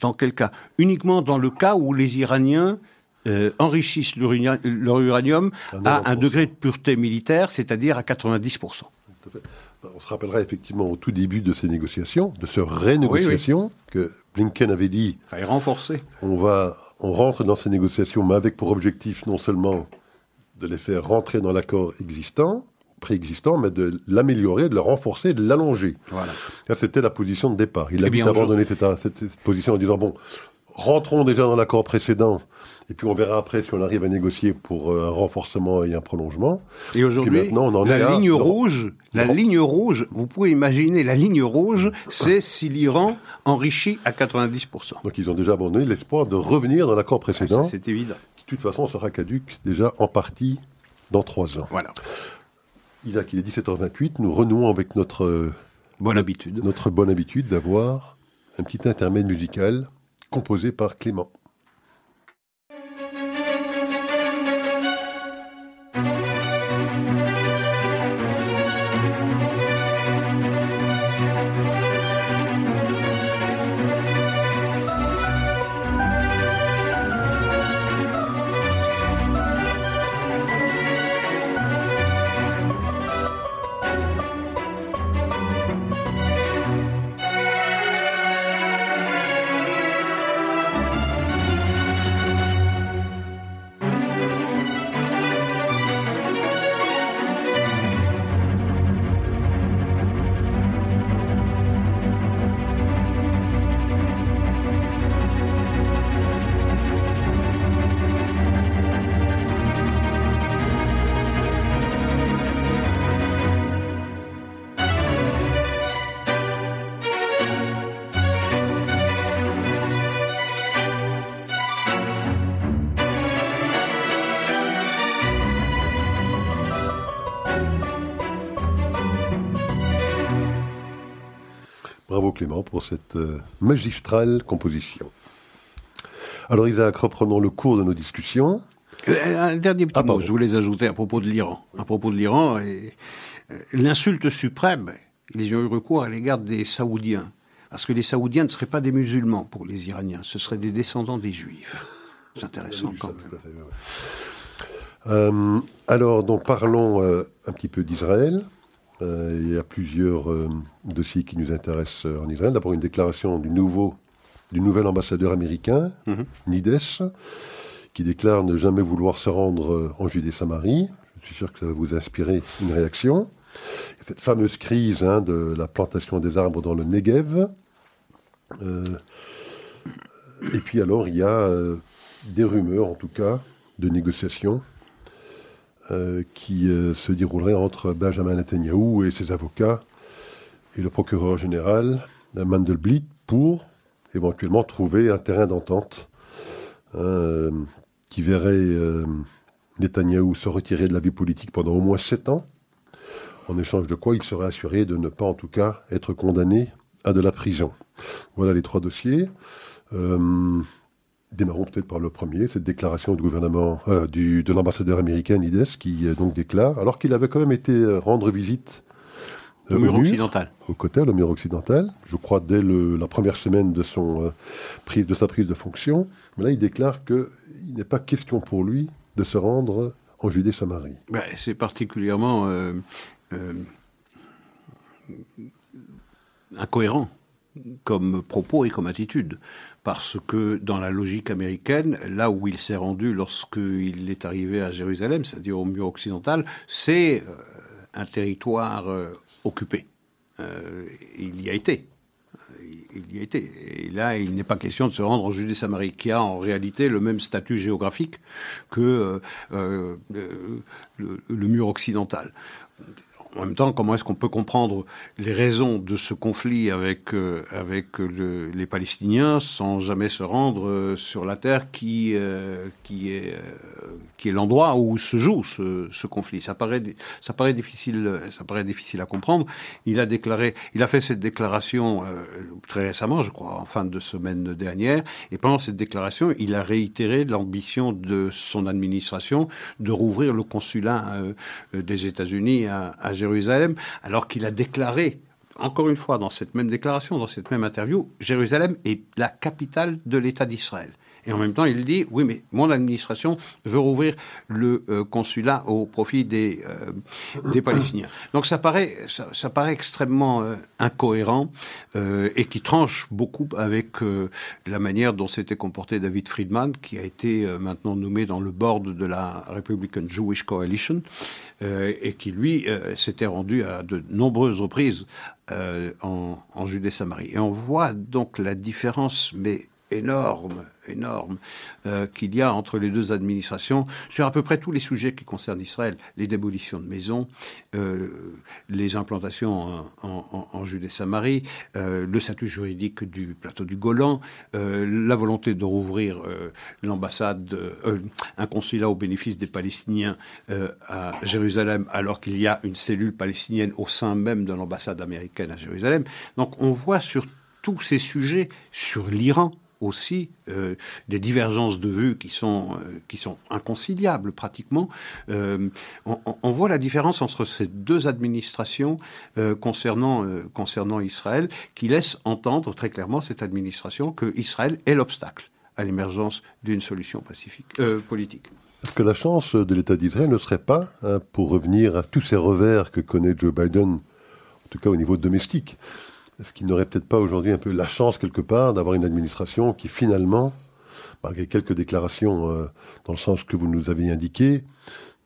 Dans quel cas? Uniquement dans le cas où les Iraniens euh, enrichissent leur, uranium à un degré de pureté militaire, c'est-à-dire à 90%. On se rappellera effectivement au tout début de ces négociations, de ce renégociation, que Blinken avait dit. Fallait renforcer. On va, on rentre dans ces négociations, mais avec pour objectif non seulement de les faire rentrer dans l'accord existant, préexistant, mais de l'améliorer, de le renforcer, de l'allonger. Voilà. C'était la position de départ. Il a bien abandonné cette, cette, position en disant, bon, rentrons déjà dans l'accord précédent, et puis on verra après si on arrive à négocier pour euh, un renforcement et un prolongement. Et aujourd'hui, la ligne rouge, la ligne rouge, vous pouvez imaginer, la ligne rouge, c'est si l'Iran enrichit à 90%. Donc ils ont déjà abandonné l'espoir de revenir dans l'accord précédent. C'est évident. De toute façon sera caduque déjà en partie dans trois ans. Voilà. Il est 17h28, nous renouons avec notre bonne habitude, notre bonne habitude d'avoir un petit intermède musical composé par Clément. Cette euh, magistrale composition. Alors Isaac, reprenons le cours de nos discussions. Euh, un dernier petit ah, mot, je voulais ajouter à propos de l'Iran. À propos de l'Iran, euh, l'insulte suprême ils ont eu recours à l'égard des Saoudiens. Parce que les Saoudiens ne seraient pas des musulmans pour les Iraniens, ce seraient des descendants des Juifs. C'est intéressant quand même. Euh, alors, donc, parlons euh, un petit peu d'Israël. Euh, il y a plusieurs dossiers qui nous intéressent en Israël. D'abord, une déclaration du nouveau, du nouvel ambassadeur américain, mhm. Nides, qui déclare ne jamais vouloir se rendre en Judée-Samarie. Je suis sûr que ça va vous inspirer une réaction. Cette fameuse crise hein, de la plantation des arbres dans le Negev. et puis alors, il y a des rumeurs, en tout cas, de négociations euh, qui euh, se dérouleraient entre Benjamin Netanyahu et ses avocats et le procureur général Mandelblit pour éventuellement trouver un terrain d'entente euh, qui verrait Netanyahou se retirer de la vie politique pendant au moins sept ans, en échange de quoi il serait assuré de ne pas en tout cas être condamné à de la prison. Voilà les trois dossiers. Démarrons peut-être par le premier, cette déclaration du gouvernement, euh, du, de l'ambassadeur américain Nides, qui euh, donc déclare, alors qu'il avait quand même été euh, rendre visite au mur occidental, au côté, au mur occidental, je crois dès le, la première semaine de son prise, de sa prise de fonction. Mais là, il déclare qu'il n'est pas question pour lui de se rendre en Judée-Samarie. Ben, c'est particulièrement incohérent comme propos et comme attitude parce que dans la logique américaine, là où il s'est rendu lorsqu'il est arrivé à Jérusalem, c'est-à-dire au mur occidental, c'est euh, un territoire euh, occupé. Euh, il y a été. Il y a été. Et là, il n'est pas question de se rendre en Judée-Samarie, qui a en réalité le même statut géographique que le, le, mur occidental en même temps, comment est-ce qu'on peut comprendre les raisons de ce conflit avec, euh, avec les Palestiniens sans jamais se rendre euh, sur la terre qui, euh, qui est, qui est l'endroit où se joue ce, ce, conflit? Ça paraît, ça, paraît difficile, ça paraît difficile à comprendre. Il a, déclaré, il a fait cette déclaration très récemment, je crois, en fin de semaine dernière, et pendant cette déclaration, il a réitéré l'ambition de son administration de rouvrir le consulat des États-Unis à, à Jérusalem, alors qu'il a déclaré, encore une fois, dans cette même déclaration, dans cette même interview, Jérusalem est la capitale de l'État d'Israël. Et en même temps, il dit, oui, mais mon administration veut rouvrir le euh, consulat au profit des, euh, des Palestiniens. Donc ça paraît, ça, paraît extrêmement euh, incohérent et qui tranche beaucoup avec la manière dont s'était comporté David Friedman, qui a été maintenant nommé dans le board de la Republican Jewish Coalition et qui, lui, s'était rendu à de nombreuses reprises en, en Judée-Samarie. Et on voit donc la différence, mais énorme, énorme euh, qu'il y a entre les deux administrations sur à peu près tous les sujets qui concernent Israël, les démolitions de maisons, euh, les implantations en, Judée-Samarie, euh, le statut juridique du plateau du Golan, la volonté de rouvrir l'ambassade, un consulat au bénéfice des Palestiniens à Jérusalem, alors qu'il y a une cellule palestinienne au sein même de l'ambassade américaine à Jérusalem. Donc on voit sur tous ces sujets, sur l'Iran, aussi euh, des divergences de vues qui sont, euh, qui sont inconciliables pratiquement. Euh, on, voit la différence entre ces deux administrations concernant, concernant Israël qui laissent entendre très clairement cette administration que Israël est l'obstacle à l'émergence d'une solution pacifique, politique. Est-ce que la chance de l'État d'Israël ne serait pas, hein, pour revenir à tous ces revers que connaît Joe Biden, en tout cas au niveau domestique, est-ce qu'il n'aurait peut-être pas aujourd'hui un peu la chance quelque part d'avoir une administration qui finalement, malgré quelques déclarations euh, dans le sens que vous nous avez indiqué,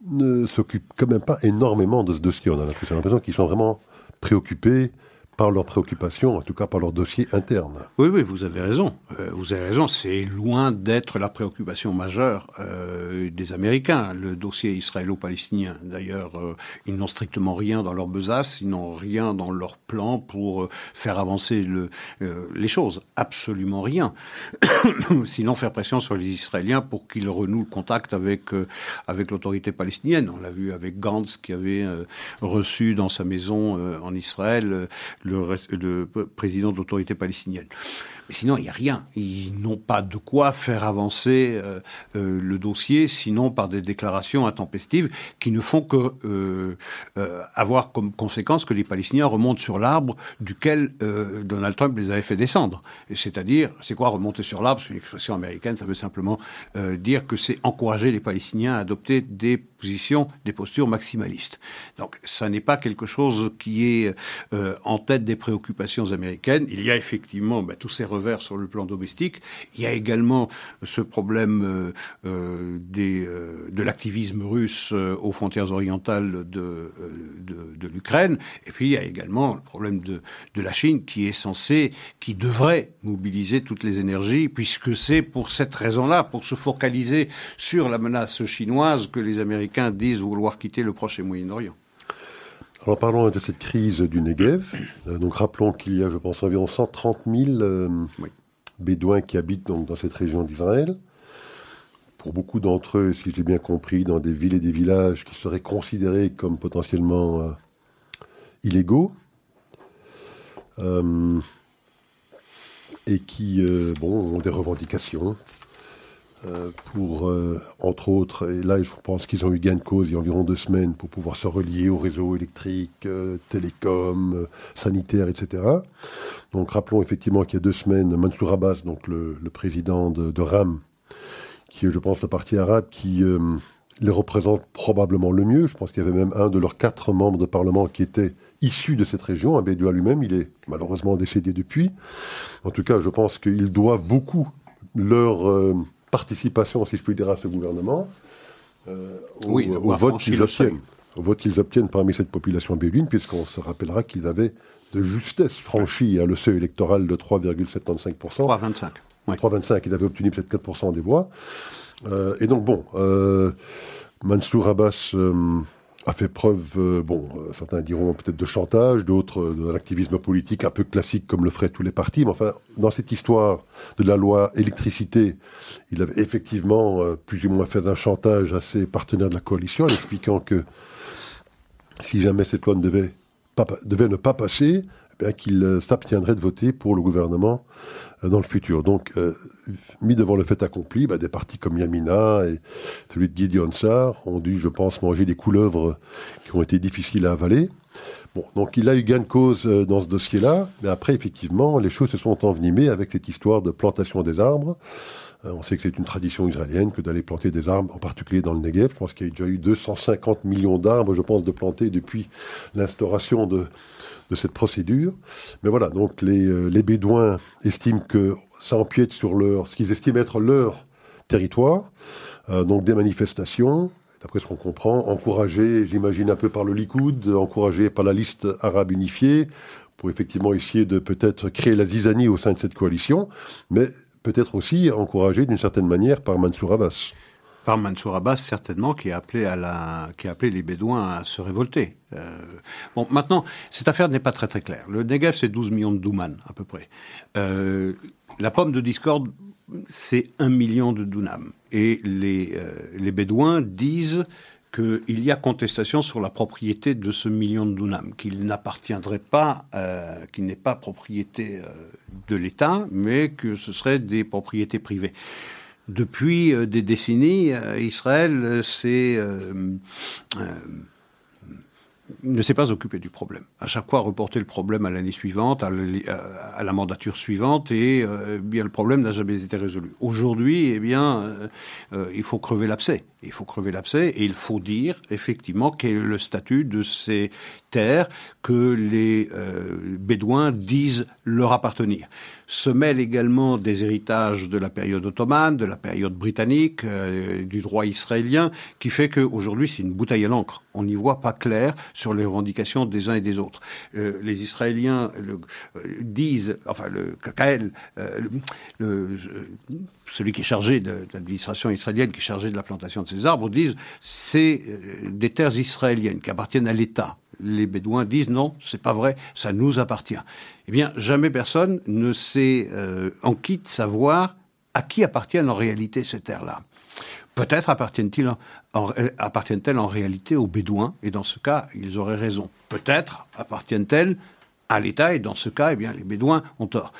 ne s'occupe quand même pas énormément de ce dossier On a l'impression qu'ils sont vraiment préoccupés par leurs préoccupations, en tout cas par leur dossier interne. Oui, oui, vous avez raison. Euh, vous avez raison. C'est loin d'être la préoccupation majeure euh, des Américains, le dossier israélo-palestinien. D'ailleurs, euh, ils n'ont strictement rien dans leur besace, ils n'ont rien dans leur plan pour faire avancer le, les choses. Absolument rien. Sinon, faire pression sur les Israéliens pour qu'ils renouent le contact avec, avec l'autorité palestinienne. On l'a vu avec Gantz qui avait reçu dans sa maison en Israël le, président d'autorité palestinienne. Mais sinon, il n'y a rien. Ils n'ont pas de quoi faire avancer euh, euh, le dossier, sinon par des déclarations intempestives qui ne font que euh, avoir comme conséquence que les Palestiniens remontent sur l'arbre duquel Donald Trump les avait fait descendre. C'est-à-dire, c'est quoi remonter sur l'arbre? C'est une expression américaine, ça veut simplement dire que c'est encourager les Palestiniens à adopter des positions, des postures maximalistes. Donc, ça n'est pas quelque chose qui est en tête des préoccupations américaines. Il y a effectivement ben, tous ces sur le plan domestique. Il y a également ce problème euh, euh, euh, de l'activisme russe aux frontières orientales de, l'Ukraine. Et puis il y a également le problème de, de la Chine qui est censé, qui devrait mobiliser toutes les énergies, puisque c'est pour cette raison-là, pour se focaliser sur la menace chinoise, que les Américains disent vouloir quitter le Proche et Moyen-Orient. Alors parlons de cette crise du Negev. Euh, donc rappelons qu'il y a, je pense, environ 130 000 euh, bédouins qui habitent donc, dans cette région d'Israël. Pour beaucoup d'entre eux, si j'ai bien compris, dans des villes et des villages qui seraient considérés comme potentiellement euh, illégaux. et qui bon, ont des revendications pour, euh, entre autres, et là je pense qu'ils ont eu gain de cause il y a environ deux semaines pour pouvoir se relier au réseau électrique, euh, télécom, sanitaire, etc. Donc rappelons effectivement qu'il y a deux semaines, Mansour Abbas, donc le, président de, RAM, qui est je pense le parti arabe qui les représente probablement le mieux. Je pense qu'il y avait même un de leurs quatre membres de parlement qui était issu de cette région, Abedua lui-même, il est malheureusement décédé depuis. En tout cas, je pense qu'ils doivent beaucoup leur participation, si je puis dire, à ce gouvernement, euh, au, vote qu'ils obtiennent, au vote qu'ils obtiennent parmi cette population béduine, puisqu'on se rappellera qu'ils avaient de justesse franchi hein, le seuil électoral de 3,75%. 3,25. 3,25, ils avaient obtenu peut-être 4% des voix. Euh, et donc, bon, euh, Mansour Abbas a fait preuve, euh, bon, euh, certains diront peut-être de chantage, d'autres euh, d'un activisme politique un peu classique comme le feraient tous les partis. Mais enfin, dans cette histoire de la loi électricité, il avait effectivement plus ou moins fait un chantage à ses partenaires de la coalition en expliquant que si jamais cette loi ne devait, ne pas passer, eh qu'il s'abstiendrait de voter pour le gouvernement dans le futur. Donc, mis devant le fait accompli, bah, des partis comme Yamina et celui de Gideon Sar ont dû, je pense, manger des couleuvres qui ont été difficiles à avaler. Bon, donc il a eu gain de cause euh, dans ce dossier-là, mais après, effectivement, les choses se sont envenimées avec cette histoire de plantation des arbres. Euh, on sait que c'est une tradition israélienne que d'aller planter des arbres, en particulier dans le Negev. Je pense qu'il y a déjà eu 250 millions d'arbres, je pense, de planter depuis l'instauration de, de cette procédure. Mais voilà, donc les, euh, les Bédouins estiment que ça empiète sur leur, ce qu'ils estiment être leur territoire. Euh, donc des manifestations, d'après ce qu'on comprend, encouragées, j'imagine, un peu par le Likoud, encouragées par la liste arabe unifiée, pour effectivement essayer de peut-être créer la zizanie au sein de cette coalition, mais peut-être aussi encouragées d'une certaine manière par Mansour Abbas par Mansour Abbas, certainement, qui a appelé, les Bédouins à se révolter. Euh, bon, maintenant, cette affaire n'est pas très très claire. Le Negev, c'est 12 millions de Douman, à peu près. Euh, la pomme de discorde, c'est 1 million de Dunam. Et les, euh, les Bédouins disent qu'il y a contestation sur la propriété de ce million de Dunam, qu'il n'appartiendrait pas, qu'il n'est pas propriété de l'État, mais que ce serait des propriétés privées. Depuis euh, des décennies, euh, Israël s'est euh, ne s'est pas occupé du problème. À chaque fois, reporter le problème à l'année suivante, à, la mandature suivante, et bien le problème n'a jamais été résolu. Aujourd'hui, eh bien, il faut crever l'abcès. Il faut crever l'abcès et il faut dire effectivement quel est le statut de ces terres que les Bédouins disent leur appartenir se mêlent également des héritages de la période ottomane, de la période britannique, euh, du droit israélien, qui fait qu'aujourd'hui c'est une bouteille à l'encre. On n'y voit pas clair sur les revendications des uns et des autres. Euh, les Israéliens euh, disent, enfin le KKL, celui qui est chargé de, l'administration israélienne, qui est chargé de la plantation de ces arbres, disent c'est des terres israéliennes qui appartiennent à l'État les Bédouins disent non, c'est pas vrai, ça nous appartient. Eh bien, jamais personne ne sait euh, quitte savoir à qui appartiennent en réalité ces terres-là. Peut-être appartiennent-elles en, appartiennent en réalité aux Bédouins, et dans ce cas, ils auraient raison. Peut-être appartiennent-elles à l'État, et dans ce cas, eh bien, les Bédouins ont tort.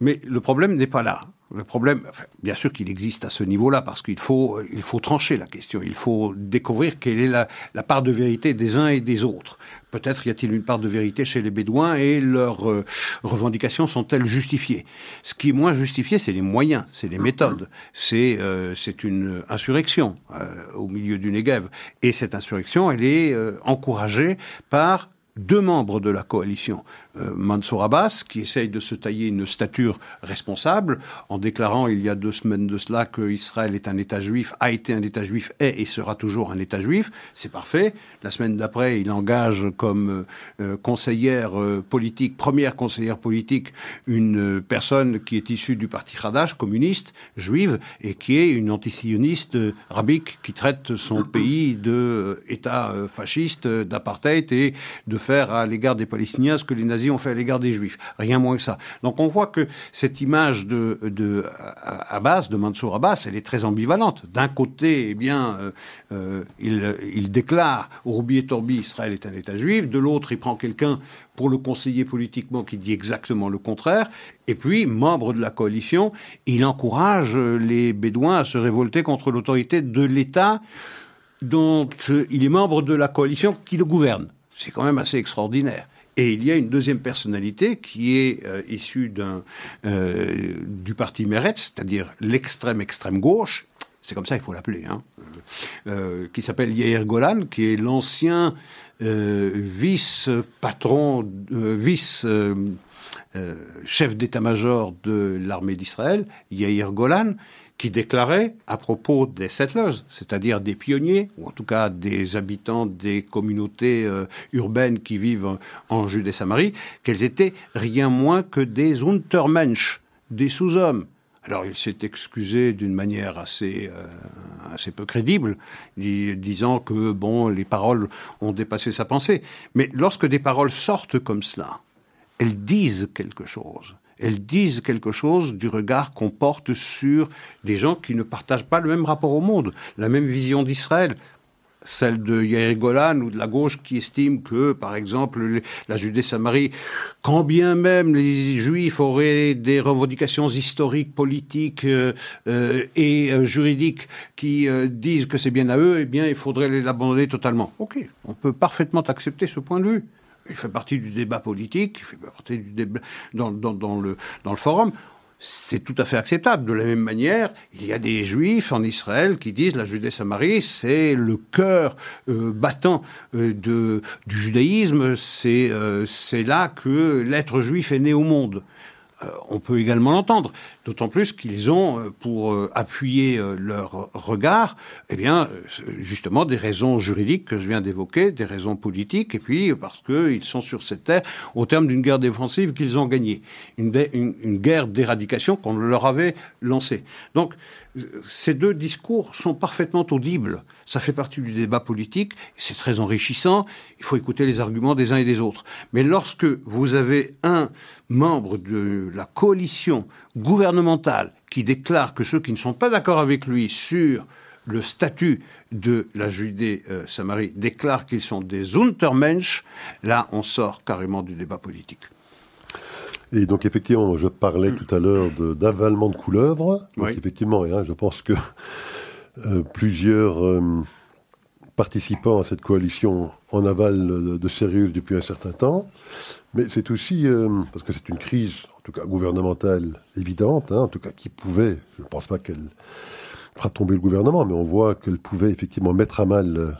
Mais le problème n'est pas là. Le problème, bien sûr qu'il existe à ce niveau-là, parce qu'il faut, faut trancher la question. Il faut découvrir quelle est la, part de vérité des uns et des autres. Peut-être y a-t-il une part de vérité chez les Bédouins et leurs euh, revendications sont-elles justifiées? Ce qui est moins justifié, c'est les moyens, c'est les méthodes. C'est euh, une insurrection euh, au milieu du Negev. Et cette insurrection, elle est encouragée par deux membres de la coalition. Euh, Mansour Abbas, qui essaye de se tailler une stature responsable, en déclarant il y a deux semaines de cela que Israël est un État juif, a été un État juif, est et sera toujours un État juif. C'est parfait. La semaine d'après, il engage comme euh, euh, conseillère politique, première conseillère politique, une personne qui est issue du parti Hadash, communiste, juive, et qui est une antisioniste rabique qui traite son pays de État fasciste, d'apartheid et de faire à l'égard des Palestiniens ce que les nazis ont fait à l'égard des Juifs. Rien moins que ça. Donc on voit que cette image de, de Abbas, de Mansour Abbas, elle est très ambivalente. D'un côté, eh bien, euh, euh, il, il, déclare au Roubi et Torbi, Israël est un État juif. De l'autre, il prend quelqu'un pour le conseiller politiquement qui dit exactement le contraire. Et puis, membre de la coalition, il encourage les Bédouins à se révolter contre l'autorité de l'État dont il est membre de la coalition qui le gouverne. C'est quand même assez extraordinaire. Et il y a une deuxième personnalité qui est euh, issue euh, du parti Meretz, c'est-à-dire l'extrême extrême gauche, c'est comme ça qu'il faut l'appeler, hein, euh, qui s'appelle Yair Golan, qui est l'ancien vice-patron, vice, chef d'état-major de l'armée d'Israël, Yair Golan, qui déclarait à propos des settlers, c'est-à-dire des pionniers, ou en tout cas des habitants des communautés euh, urbaines qui vivent en Judée-Samarie, qu'elles étaient rien moins que des Untermensch, des sous-hommes. Alors il s'est excusé d'une manière assez, euh, assez peu crédible, disant que bon, les paroles ont dépassé sa pensée. Mais lorsque des paroles sortent comme cela, elles disent quelque chose elles disent quelque chose du regard qu'on porte sur des gens qui ne partagent pas le même rapport au monde, la même vision d'Israël celle de Yair Golan ou de la gauche qui estime que, par exemple, la Judée-Samarie, quand bien même les Juifs auraient des revendications historiques, politiques euh, euh, et euh, juridiques qui disent que c'est bien à eux, eh bien, il faudrait l'abandonner totalement. Ok, on peut parfaitement accepter ce point de vue il fait partie du débat politique, il fait partie du débat dans, le, forum. C'est tout à fait acceptable. De la même manière, il y a des juifs en Israël qui disent la Judée-Samarie, c'est le cœur euh, battant euh, du judaïsme, euh, c'est là que l'être juif est né au monde. On peut également l'entendre. D'autant plus qu'ils ont, euh, pour euh, appuyer euh, leur regard, eh bien, justement, des raisons juridiques que je viens d'évoquer, des raisons politiques, et puis parce qu'ils sont sur cette terre au terme d'une guerre défensive qu'ils ont gagnée, une, une, guerre d'éradication qu'on leur avait lancée. Donc, ces deux discours sont parfaitement audibles. Ça fait partie du débat politique, c'est très enrichissant, il faut écouter les arguments des uns et des autres. Mais lorsque vous avez un membre de la coalition gouvernemental qui déclare que ceux qui ne sont pas d'accord avec lui sur le statut de la Judée-Samarie déclarent qu'ils sont des Untermensch, là on sort carrément du débat politique. Et donc effectivement, je parlais tout à l'heure d'avalement de, couleuvre. Donc effectivement, hein, je pense que euh, plusieurs euh, participants à cette coalition en avalent de, sérieux depuis un certain temps. Mais c'est aussi, euh, parce que c'est une crise tout cas gouvernementale évidente, hein, en tout cas qui pouvait, je ne pense pas qu'elle fera tomber le gouvernement, mais on voit qu'elle pouvait effectivement mettre à mal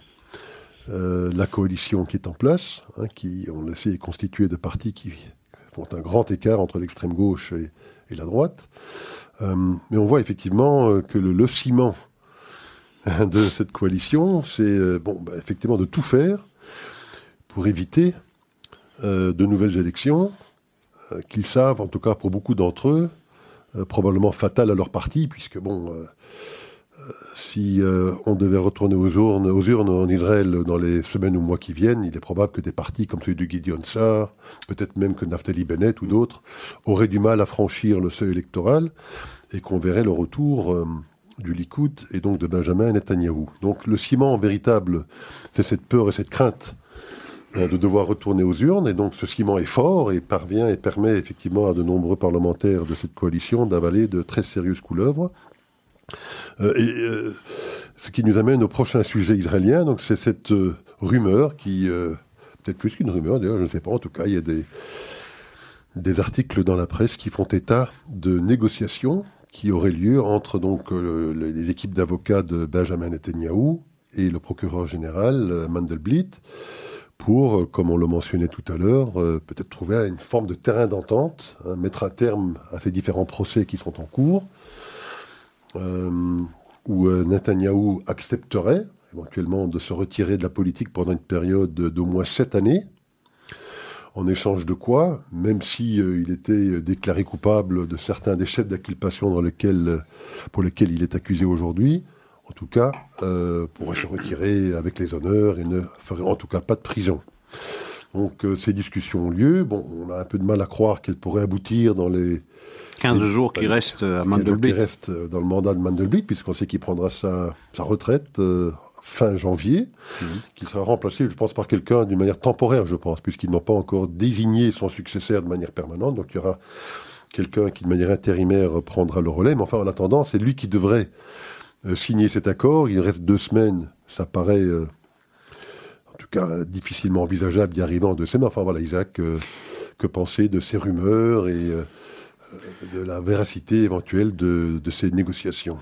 la coalition qui est en place, hein, qui, on le sait, est constituée de partis qui font un grand écart entre l'extrême gauche et, la droite. Euh, mais on voit effectivement euh, que le, ciment de cette coalition, c'est bon, bah, effectivement de tout faire pour éviter de nouvelles élections, euh, qu'ils savent, en tout cas pour beaucoup d'entre eux, euh, probablement fatal à leur parti, puisque bon, euh, si on devait retourner aux urnes, en Israël dans les semaines ou mois qui viennent, il est probable que des partis comme celui de Gideon Sar, peut-être même que Naftali Bennett ou d'autres, auraient du mal à franchir le seuil électoral et qu'on verrait le retour du Likoud et donc de Benjamin Netanyahu. Donc le ciment véritable, c'est cette peur et cette crainte de devoir retourner aux urnes. Et donc ce ciment est fort et parvient et permet effectivement à de nombreux parlementaires de cette coalition d'avaler de très sérieuses couleuvres. Et ce qui nous amène au prochain sujet israélien. Donc c'est cette rumeur qui, peut-être plus qu'une rumeur d'ailleurs, je ne sais pas, en tout cas il y a des, articles dans la presse qui font état de négociations qui auraient lieu entre donc les équipes d'avocats de Benjamin Netanyahu et le procureur général euh, Mandelblit pour, euh, comme on le mentionnait tout à l'heure, euh, peut-être trouver une forme de terrain d'entente, hein, mettre un terme à ces différents procès qui sont en cours, où Netanyahou accepterait éventuellement de se retirer de la politique pendant une période d'au moins sept années, en échange de quoi, même si il était déclaré coupable de certains des chefs d'inculpation pour lesquels il est accusé aujourd'hui, en tout cas, euh, pourrait se retirer avec les honneurs et ne ferait en tout cas pas de prison. Donc euh, ces discussions ont lieu. Bon, on a un peu de mal à croire qu'elles pourraient aboutir dans les 15 jours qui restent à Mandelblit. Qui restent dans le mandat de Mandelblit, puisqu'on sait qu'il prendra sa, retraite euh, fin janvier, mhm. qu'il sera remplacé, je pense, par quelqu'un d'une manière temporaire, je pense, puisqu'ils n'ont pas encore désigné son successeur de manière permanente. Donc il y aura quelqu'un qui, de manière intérimaire, prendra le relais. Mais enfin, en attendant, c'est lui qui devrait euh, signer cet accord. Il reste deux semaines. Ça paraît, euh, en tout cas, difficilement envisageable d'y arriver en deux semaines. Enfin voilà, Isaac, euh, que penser de ces rumeurs et de la véracité éventuelle de, ces négociations.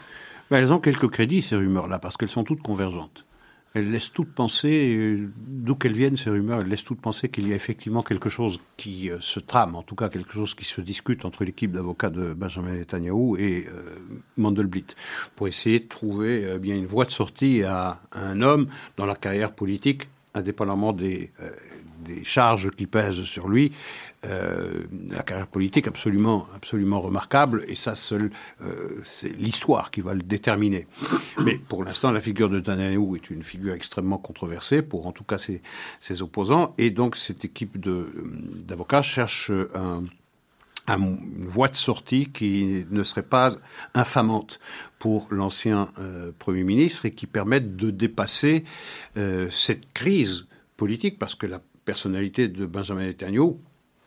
Ben, Elles ont quelques crédits, ces rumeurs-là, parce qu'elles sont toutes convergentes. Elles laissent toutes penser, euh, d'où qu'elles viennent ces rumeurs, elles laissent toutes penser qu'il y a effectivement quelque chose qui euh, se trame, en tout cas quelque chose qui se discute entre l'équipe d'avocats de Benjamin Netanyahu et euh, Mandelblit, pour essayer de trouver bien une voie de sortie à, un homme dans la carrière politique, indépendamment des charges qui pèsent sur lui, euh, la carrière politique absolument, absolument remarquable, et ça seul, euh, c'est l'histoire qui va le déterminer. Mais pour l'instant, la figure de Netanyahu est une figure extrêmement controversée pour en tout cas ses, opposants, et donc cette équipe d'avocats cherche un, une voie de sortie qui ne serait pas infamante pour l'ancien euh, Premier ministre et qui permette de dépasser cette crise politique, parce que la personnalité de Benjamin Netanyahu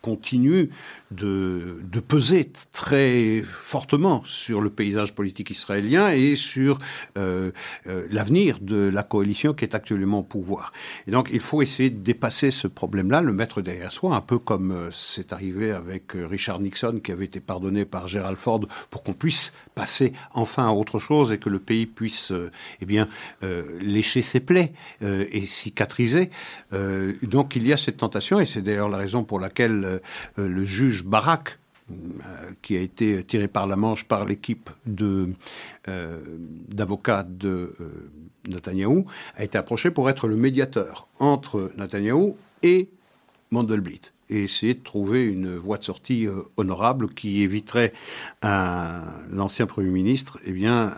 continue de, peser très fortement sur le paysage politique israélien et sur euh, euh, l'avenir de la coalition qui est actuellement au pouvoir. Et donc il faut essayer de dépasser ce problème-là, le mettre derrière soi, un peu comme euh, c'est arrivé avec Richard Nixon qui avait été pardonné par Gerald Ford pour qu'on puisse passer enfin à autre chose et que le pays puisse eh bien lécher ses plaies et cicatriser. donc il y a cette tentation et c'est d'ailleurs la raison pour laquelle le juge Barak, euh, qui a été tiré par la manche par l'équipe euh, d'avocats de euh, Netanyahou, a été approché pour être le médiateur entre Netanyahou et Mandelblit et essayer de trouver une voie de sortie honorable qui éviterait à l'ancien Premier ministre eh bien,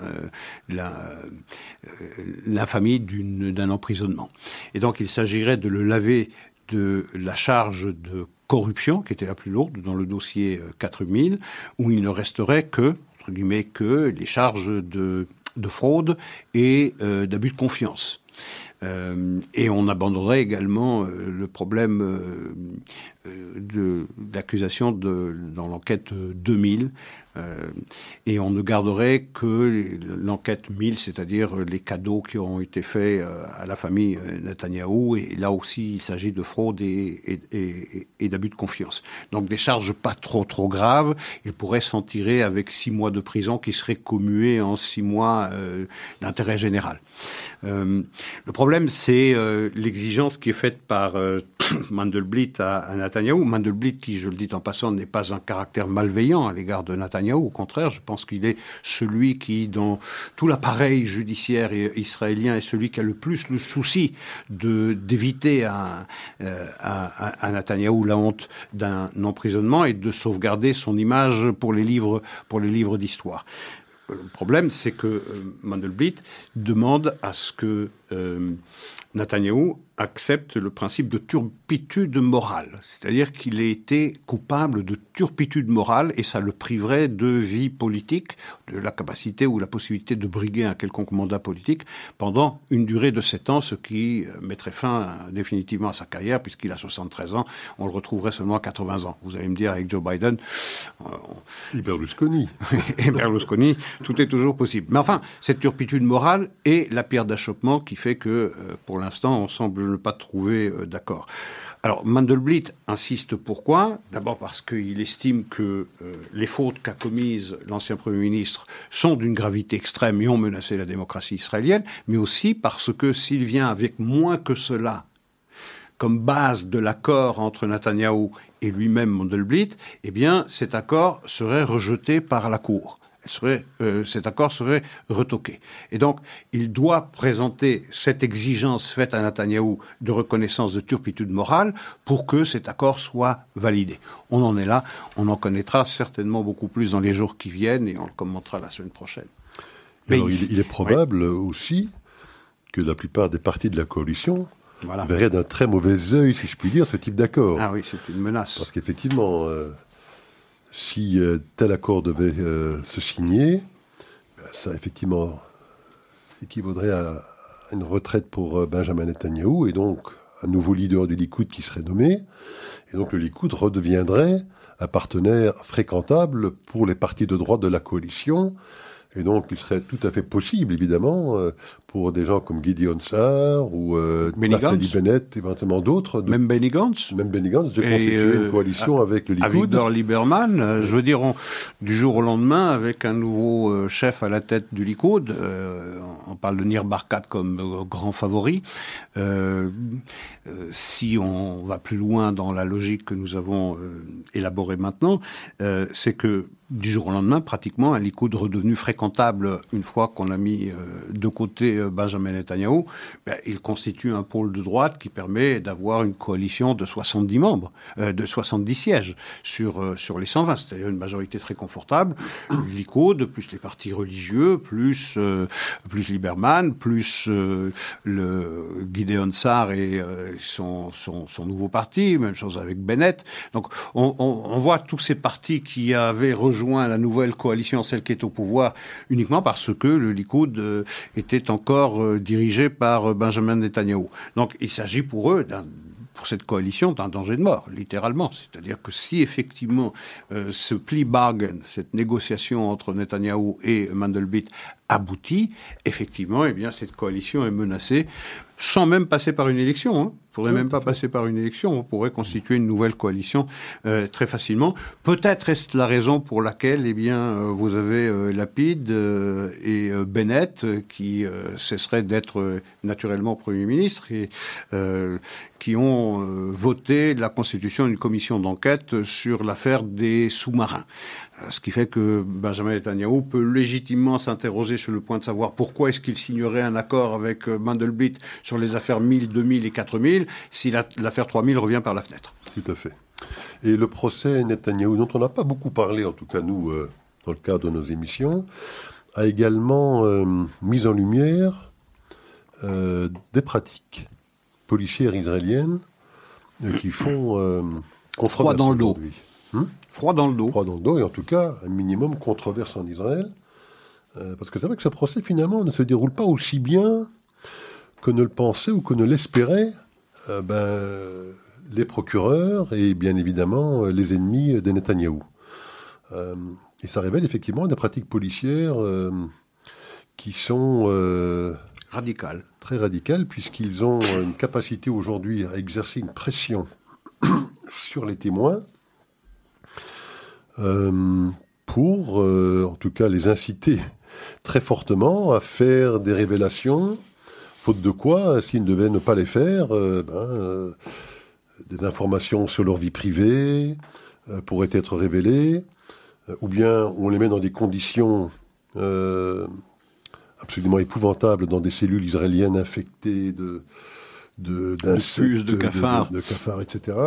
l'infamie d'un emprisonnement. Et donc il s'agirait de le laver de la charge de corruption, qui était la plus lourde dans le dossier 4000, euh, où il ne resterait que, entre guillemets, que les charges de, de fraude et euh, d'abus de confiance. Euh, et on abandonnerait également le problème de l'accusation dans l'enquête 2000 euh, et on ne garderait que l'enquête 1000, c'est-à-dire les cadeaux qui ont été faits euh, à la famille euh, Netanyahou. Et là aussi, il s'agit de fraude et, d'abus de confiance. Donc des charges pas trop trop graves. Il pourrait s'en tirer avec six mois de prison qui seraient commués en six mois d'intérêt général. le problème, c'est l'exigence qui est faite par Mandelblit à, à. Mandelblit, qui, je le dis en passant, n'est pas un caractère malveillant à l'égard de Netanyahou au contraire, je pense qu'il est celui qui, dans tout l'appareil judiciaire israélien, est celui qui a le plus le souci d'éviter à, euh, à, la honte d'un emprisonnement et de sauvegarder son image pour les livres pour les livres d'histoire. le problème, c'est que Mandelblit demande à ce que Netanyahou accepte le principe de turpitude morale, c'est-à-dire qu'il a été coupable de turpitude morale et ça le priverait de vie politique, de la capacité ou la possibilité de briguer un quelconque mandat politique pendant une durée de sept ans, ce qui mettrait fin définitivement à sa carrière puisqu'il a 73 ans, on le retrouverait seulement à 80 ans. Vous allez me dire avec Joe Biden... Euh, et Berlusconi. et Berlusconi, tout est toujours possible. Mais enfin, cette turpitude morale est la pierre d'achoppement qui fait que, euh, pour l'instant, on semble ne pas trouver euh, d'accord. Alors, Mandelblit insiste pourquoi? D'abord parce qu'il estime que euh, les fautes qu'a commises l'ancien Premier ministre sont d'une gravité extrême et ont menacé la démocratie israélienne, mais aussi parce que s'il vient avec moins que cela comme base de l'accord entre Netanyahou et lui-même Mandelblit, eh bien, cet accord serait rejeté par la Cour serait, euh, cet accord serait retoqué. Et donc, il doit présenter cette exigence faite à Netanyahou de reconnaissance de turpitude morale pour que cet accord soit validé. On en est là, on en connaîtra certainement beaucoup plus dans les jours qui viennent et on le commentera la semaine prochaine. Mais il, est probable aussi que la plupart des partis de la coalition verraient d'un très mauvais œil, si je puis dire, ce type d'accord. Ah oui, c'est une menace. Parce qu'effectivement, euh, si euh, tel accord devait euh, se signer, ben, ça effectivement équivaudrait à une retraite pour euh, Benjamin Netanyahu et donc un nouveau leader du Likoud qui serait nommé. Et donc le Likoud redeviendrait un partenaire fréquentable pour les partis de droite de la coalition. Et donc, il serait tout à fait possible, évidemment, pour des gens comme Gideon Sarr ou euh, Bennett, éventuellement d'autres. Même Benny Gantz Même Benny Gantz, de constituer une euh, coalition avec le Likoud. Victor Lieberman, euh, je veux dire, du jour au lendemain, avec un nouveau euh, chef à la tête du Likoud, on parle de Nir Barkat comme grand favori. si on va plus loin dans la logique que nous avons élaborée maintenant, c'est que du jour au lendemain, pratiquement, un Likoud redevenu fréquentable une fois qu'on a mis de côté Benjamin Netanyahu, ben, il constitue un pôle de droite qui permet d'avoir une coalition de 70 membres, euh, de 70 sièges sur, euh, sur les 120, c'est-à-dire une majorité très confortable. Likoud, plus les partis religieux, plus, plus Lieberman, plus le Gideon Sarr et son, son, nouveau parti, même chose avec Bennett. Donc on, on voit tous ces partis qui avaient rejoint la nouvelle coalition, celle qui est au pouvoir, uniquement parce que le Likoud était encore euh, dirigé par euh, Benjamin Netanyahu. Donc il s'agit pour eux pour cette coalition d'un danger de mort, littéralement. C'est-à-dire que si effectivement euh, ce plea bargain, cette négociation entre Netanyahu et Mandelblit aboutit, effectivement, eh bien, cette coalition est menacée sans même passer par une élection. Hein. Il ne faudrait même pas passer par une élection. On pourrait constituer une nouvelle coalition euh, très facilement. Peut-être est-ce la raison pour laquelle, eh bien, euh, vous avez euh, Lapide et Bennett qui cesseraient d'être naturellement Premier ministre et qui ont voté la constitution d'une commission d'enquête sur l'affaire des sous-marins. Ce qui fait que Benjamin Netanyahu peut légitimement s'interroger sur le point de savoir pourquoi est-ce qu'il signerait un accord avec Mandelblit sur les affaires 1000, 2000 et 4000 si l'affaire 3000 revient par la fenêtre. Tout à fait. Et le procès Netanyahou, dont on n'a pas beaucoup parlé, en tout cas nous, euh, dans le cadre de nos émissions, a également euh, mis en lumière euh, des pratiques policières israéliennes qui font froid dans le dos. Hmm froid dans le dos. Froid dans le dos, et en tout cas, un minimum controverse en Israël. parce que c'est vrai que ce procès, finalement, ne se déroule pas aussi bien que ne le pensait ou que ne l'espérait euh, ben, les procureurs et bien évidemment euh, les ennemis de Netanyahou. Euh, et ça révèle effectivement des pratiques policières qui sont radicales. Très radicales, puisqu'ils ont une capacité aujourd'hui à exercer une pression sur les témoins pour, en tout cas, les inciter très fortement à faire des révélations Faute de quoi, s'ils ne devaient ne pas les faire, euh, ben, euh, des informations sur leur vie privée euh, pourraient être révélées, ou bien on les met dans des conditions absolument épouvantables dans des cellules israéliennes infectées de d'insectes, de, cafards, de, cafards, etc.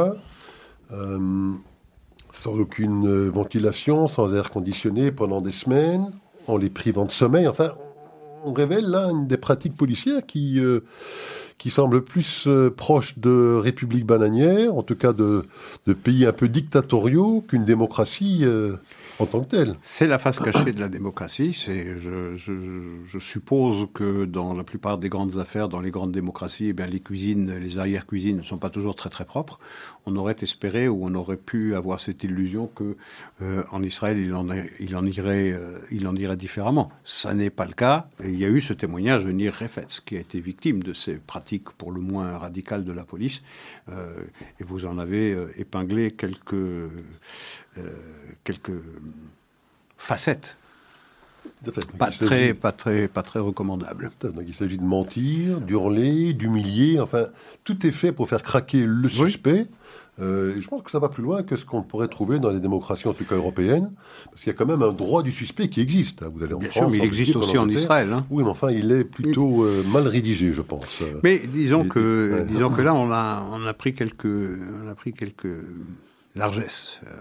sans aucune ventilation, sans air conditionné pendant des semaines. en les privant de sommeil. Enfin, on révèle là une des pratiques policières qui, euh, qui semble plus euh, proche de républiques bananières, en tout cas de, pays un peu dictatoriaux, qu'une démocratie euh, en tant que telle. C'est la face cachée de la démocratie. Je, suppose que dans la plupart des grandes affaires, dans les grandes démocraties, eh bien, les cuisines, les arrière-cuisines ne sont pas toujours très très propres. On aurait espéré ou on aurait pu avoir cette illusion que euh, en Israël il en, irait, différemment. Ça n'est pas le cas. Il y a eu ce témoignage de Nir Refetz qui a été victime de ces pratiques pour le moins radicales de la police. Euh, et vous en avez euh, épinglé quelques euh, quelques facettes. Pas très, pas, très, pas très recommandable. Donc il s'agit de mentir, d'hurler, d'humilier, enfin, tout est fait pour faire craquer le suspect. Oui. Euh, je pense que ça va plus loin que ce qu'on pourrait trouver dans les démocraties, en tout cas européennes, parce qu'il y a quand même un droit du suspect qui existe. Hein. Vous allez en Bien France, sûr, mais il existe aussi en Israël. Hein. Oui, mais enfin, il est plutôt euh, mal rédigé, je pense. Mais disons, que, ouais. disons que là, on a, on a pris quelques, on a pris quelques largesses. Euh,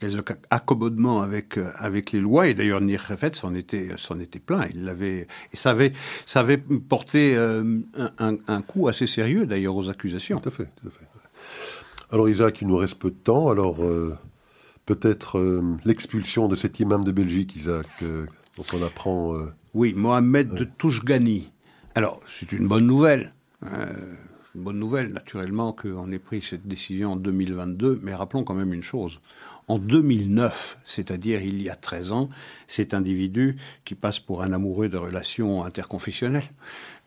quelques accommodements avec avec les lois et d'ailleurs Nir Refet s'en était s'en était plein il l'avait et ça avait ça avait porté euh, un, un, coup assez sérieux d'ailleurs aux accusations tout à fait tout à fait alors Isaac il nous reste peu de temps. Alors euh, peut-être euh, l'expulsion de cet imam de Belgique Isaac euh, dont on apprend oui Mohamed de Touchgani. Alors c'est une bonne nouvelle une bonne nouvelle naturellement qu'on ait pris cette décision en 2022 mais rappelons quand même une chose. En 2009, c'est-à-dire il y a 13 ans, cet individu qui passe pour un amoureux de relations interconfessionnelles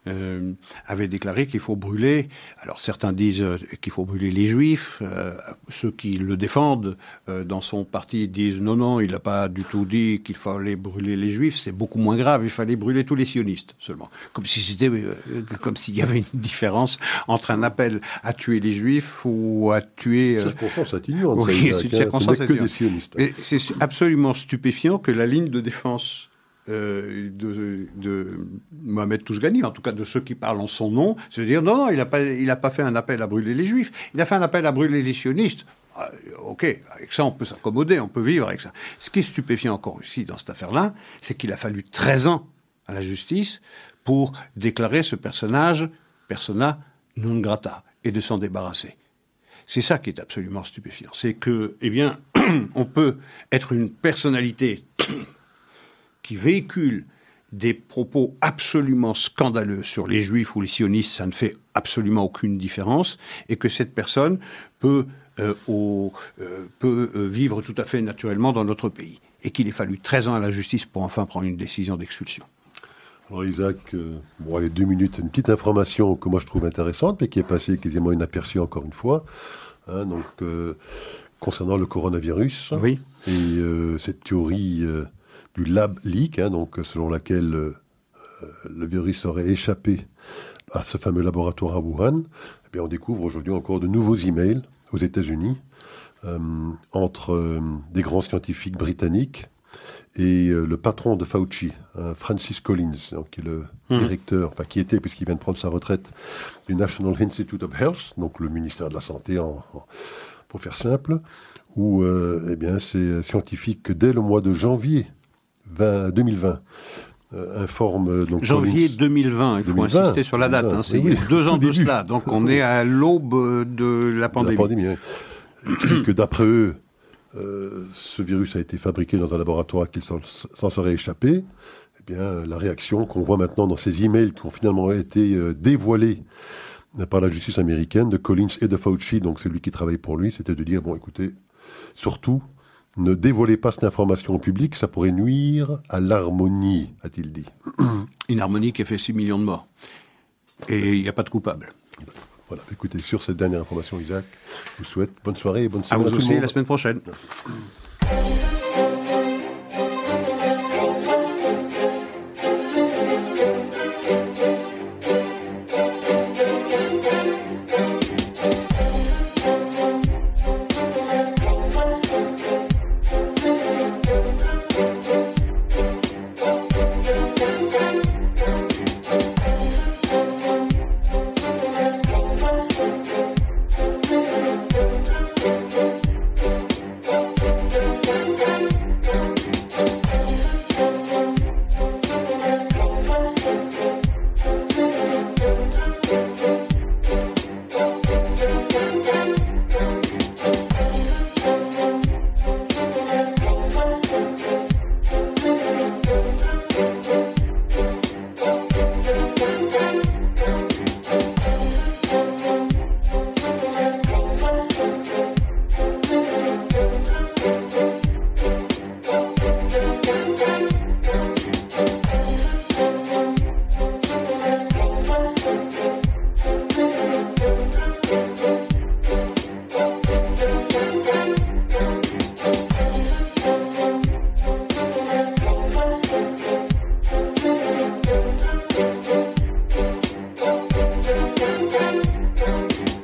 euh, avait déclaré qu'il faut brûler. Alors certains disent euh, qu'il faut brûler les juifs. Euh, ceux qui le défendent euh, dans son parti disent non, non, il n'a pas du tout dit qu'il fallait brûler les juifs. C'est beaucoup moins grave. Il fallait brûler tous les sionistes seulement. Comme si c'était, comme s'il y avait une différence entre un appel à tuer les juifs ou à tuer. Circonstance atténuante. Oui, c'est une circonstance que des sionistes. C'est absolument stupéfiant que la ligne de défense euh, de, Mohamed Toujgani, en tout cas de ceux qui parlent en son nom, se dire non, non, il n'a pas, pas fait un appel à brûler les juifs, il a fait un appel à brûler les sionistes. Ah, ok, avec ça on peut s'accommoder, on peut vivre avec ça. Ce qui est stupéfiant encore ici dans cette affaire-là, c'est qu'il a fallu 13 ans à la justice pour déclarer ce personnage persona non grata et de s'en débarrasser. C'est ça qui est absolument stupéfiant. C'est que, eh bien, on peut être une personnalité qui véhicule des propos absolument scandaleux sur les juifs ou les sionistes, ça ne fait absolument aucune différence, et que cette personne peut, euh, au, euh, peut euh, vivre tout à fait naturellement dans notre pays, et qu'il ait fallu 13 ans à la justice pour enfin prendre une décision d'expulsion. Alors Isaac, euh, bon allez, deux minutes, une petite information que moi je trouve intéressante, mais qui est passée quasiment inaperçue encore une fois, hein, donc concernant le coronavirus, oui. et cette théorie du lab leak, hein, donc selon laquelle euh, le virus aurait échappé à ce fameux laboratoire à Wuhan, eh bien, on découvre aujourd'hui encore de nouveaux emails aux États-Unis euh, entre euh, des grands scientifiques britanniques et le patron de Fauci, euh, Francis Collins, donc, qui est le mmh. directeur, enfin qui était puisqu'il vient de prendre sa retraite du National Institute of Health, donc le ministère de la Santé en, en, pour faire simple, où eh bien ces scientifiques que dès le mois de janvier 20, 2020 euh, informe donc janvier Collins, 2020 il faut 2020, insister sur la date hein, c'est oui, deux ans de cela. Donc on est à l'aube de la pandémie, la pandémie. oui. explique que d'après eux euh, ce virus a été fabriqué dans un laboratoire qu'il s'en serait échappé. Eh bien la réaction qu'on voit maintenant dans ces emails qui ont finalement été euh, dévoilés par la justice américaine de Collins et de Fauci donc celui qui travaille pour lui c'était de dire bon écoutez surtout ne dévoilez pas cette information au public, ça pourrait nuire à l'harmonie, a-t-il dit. Une harmonie qui a fait 6 millions de morts. Et il n'y a pas de coupable. Voilà, écoutez, sur cette dernière information, Isaac, je vous souhaite bonne soirée et bonne semaine. À vous à aussi, la semaine prochaine. Merci.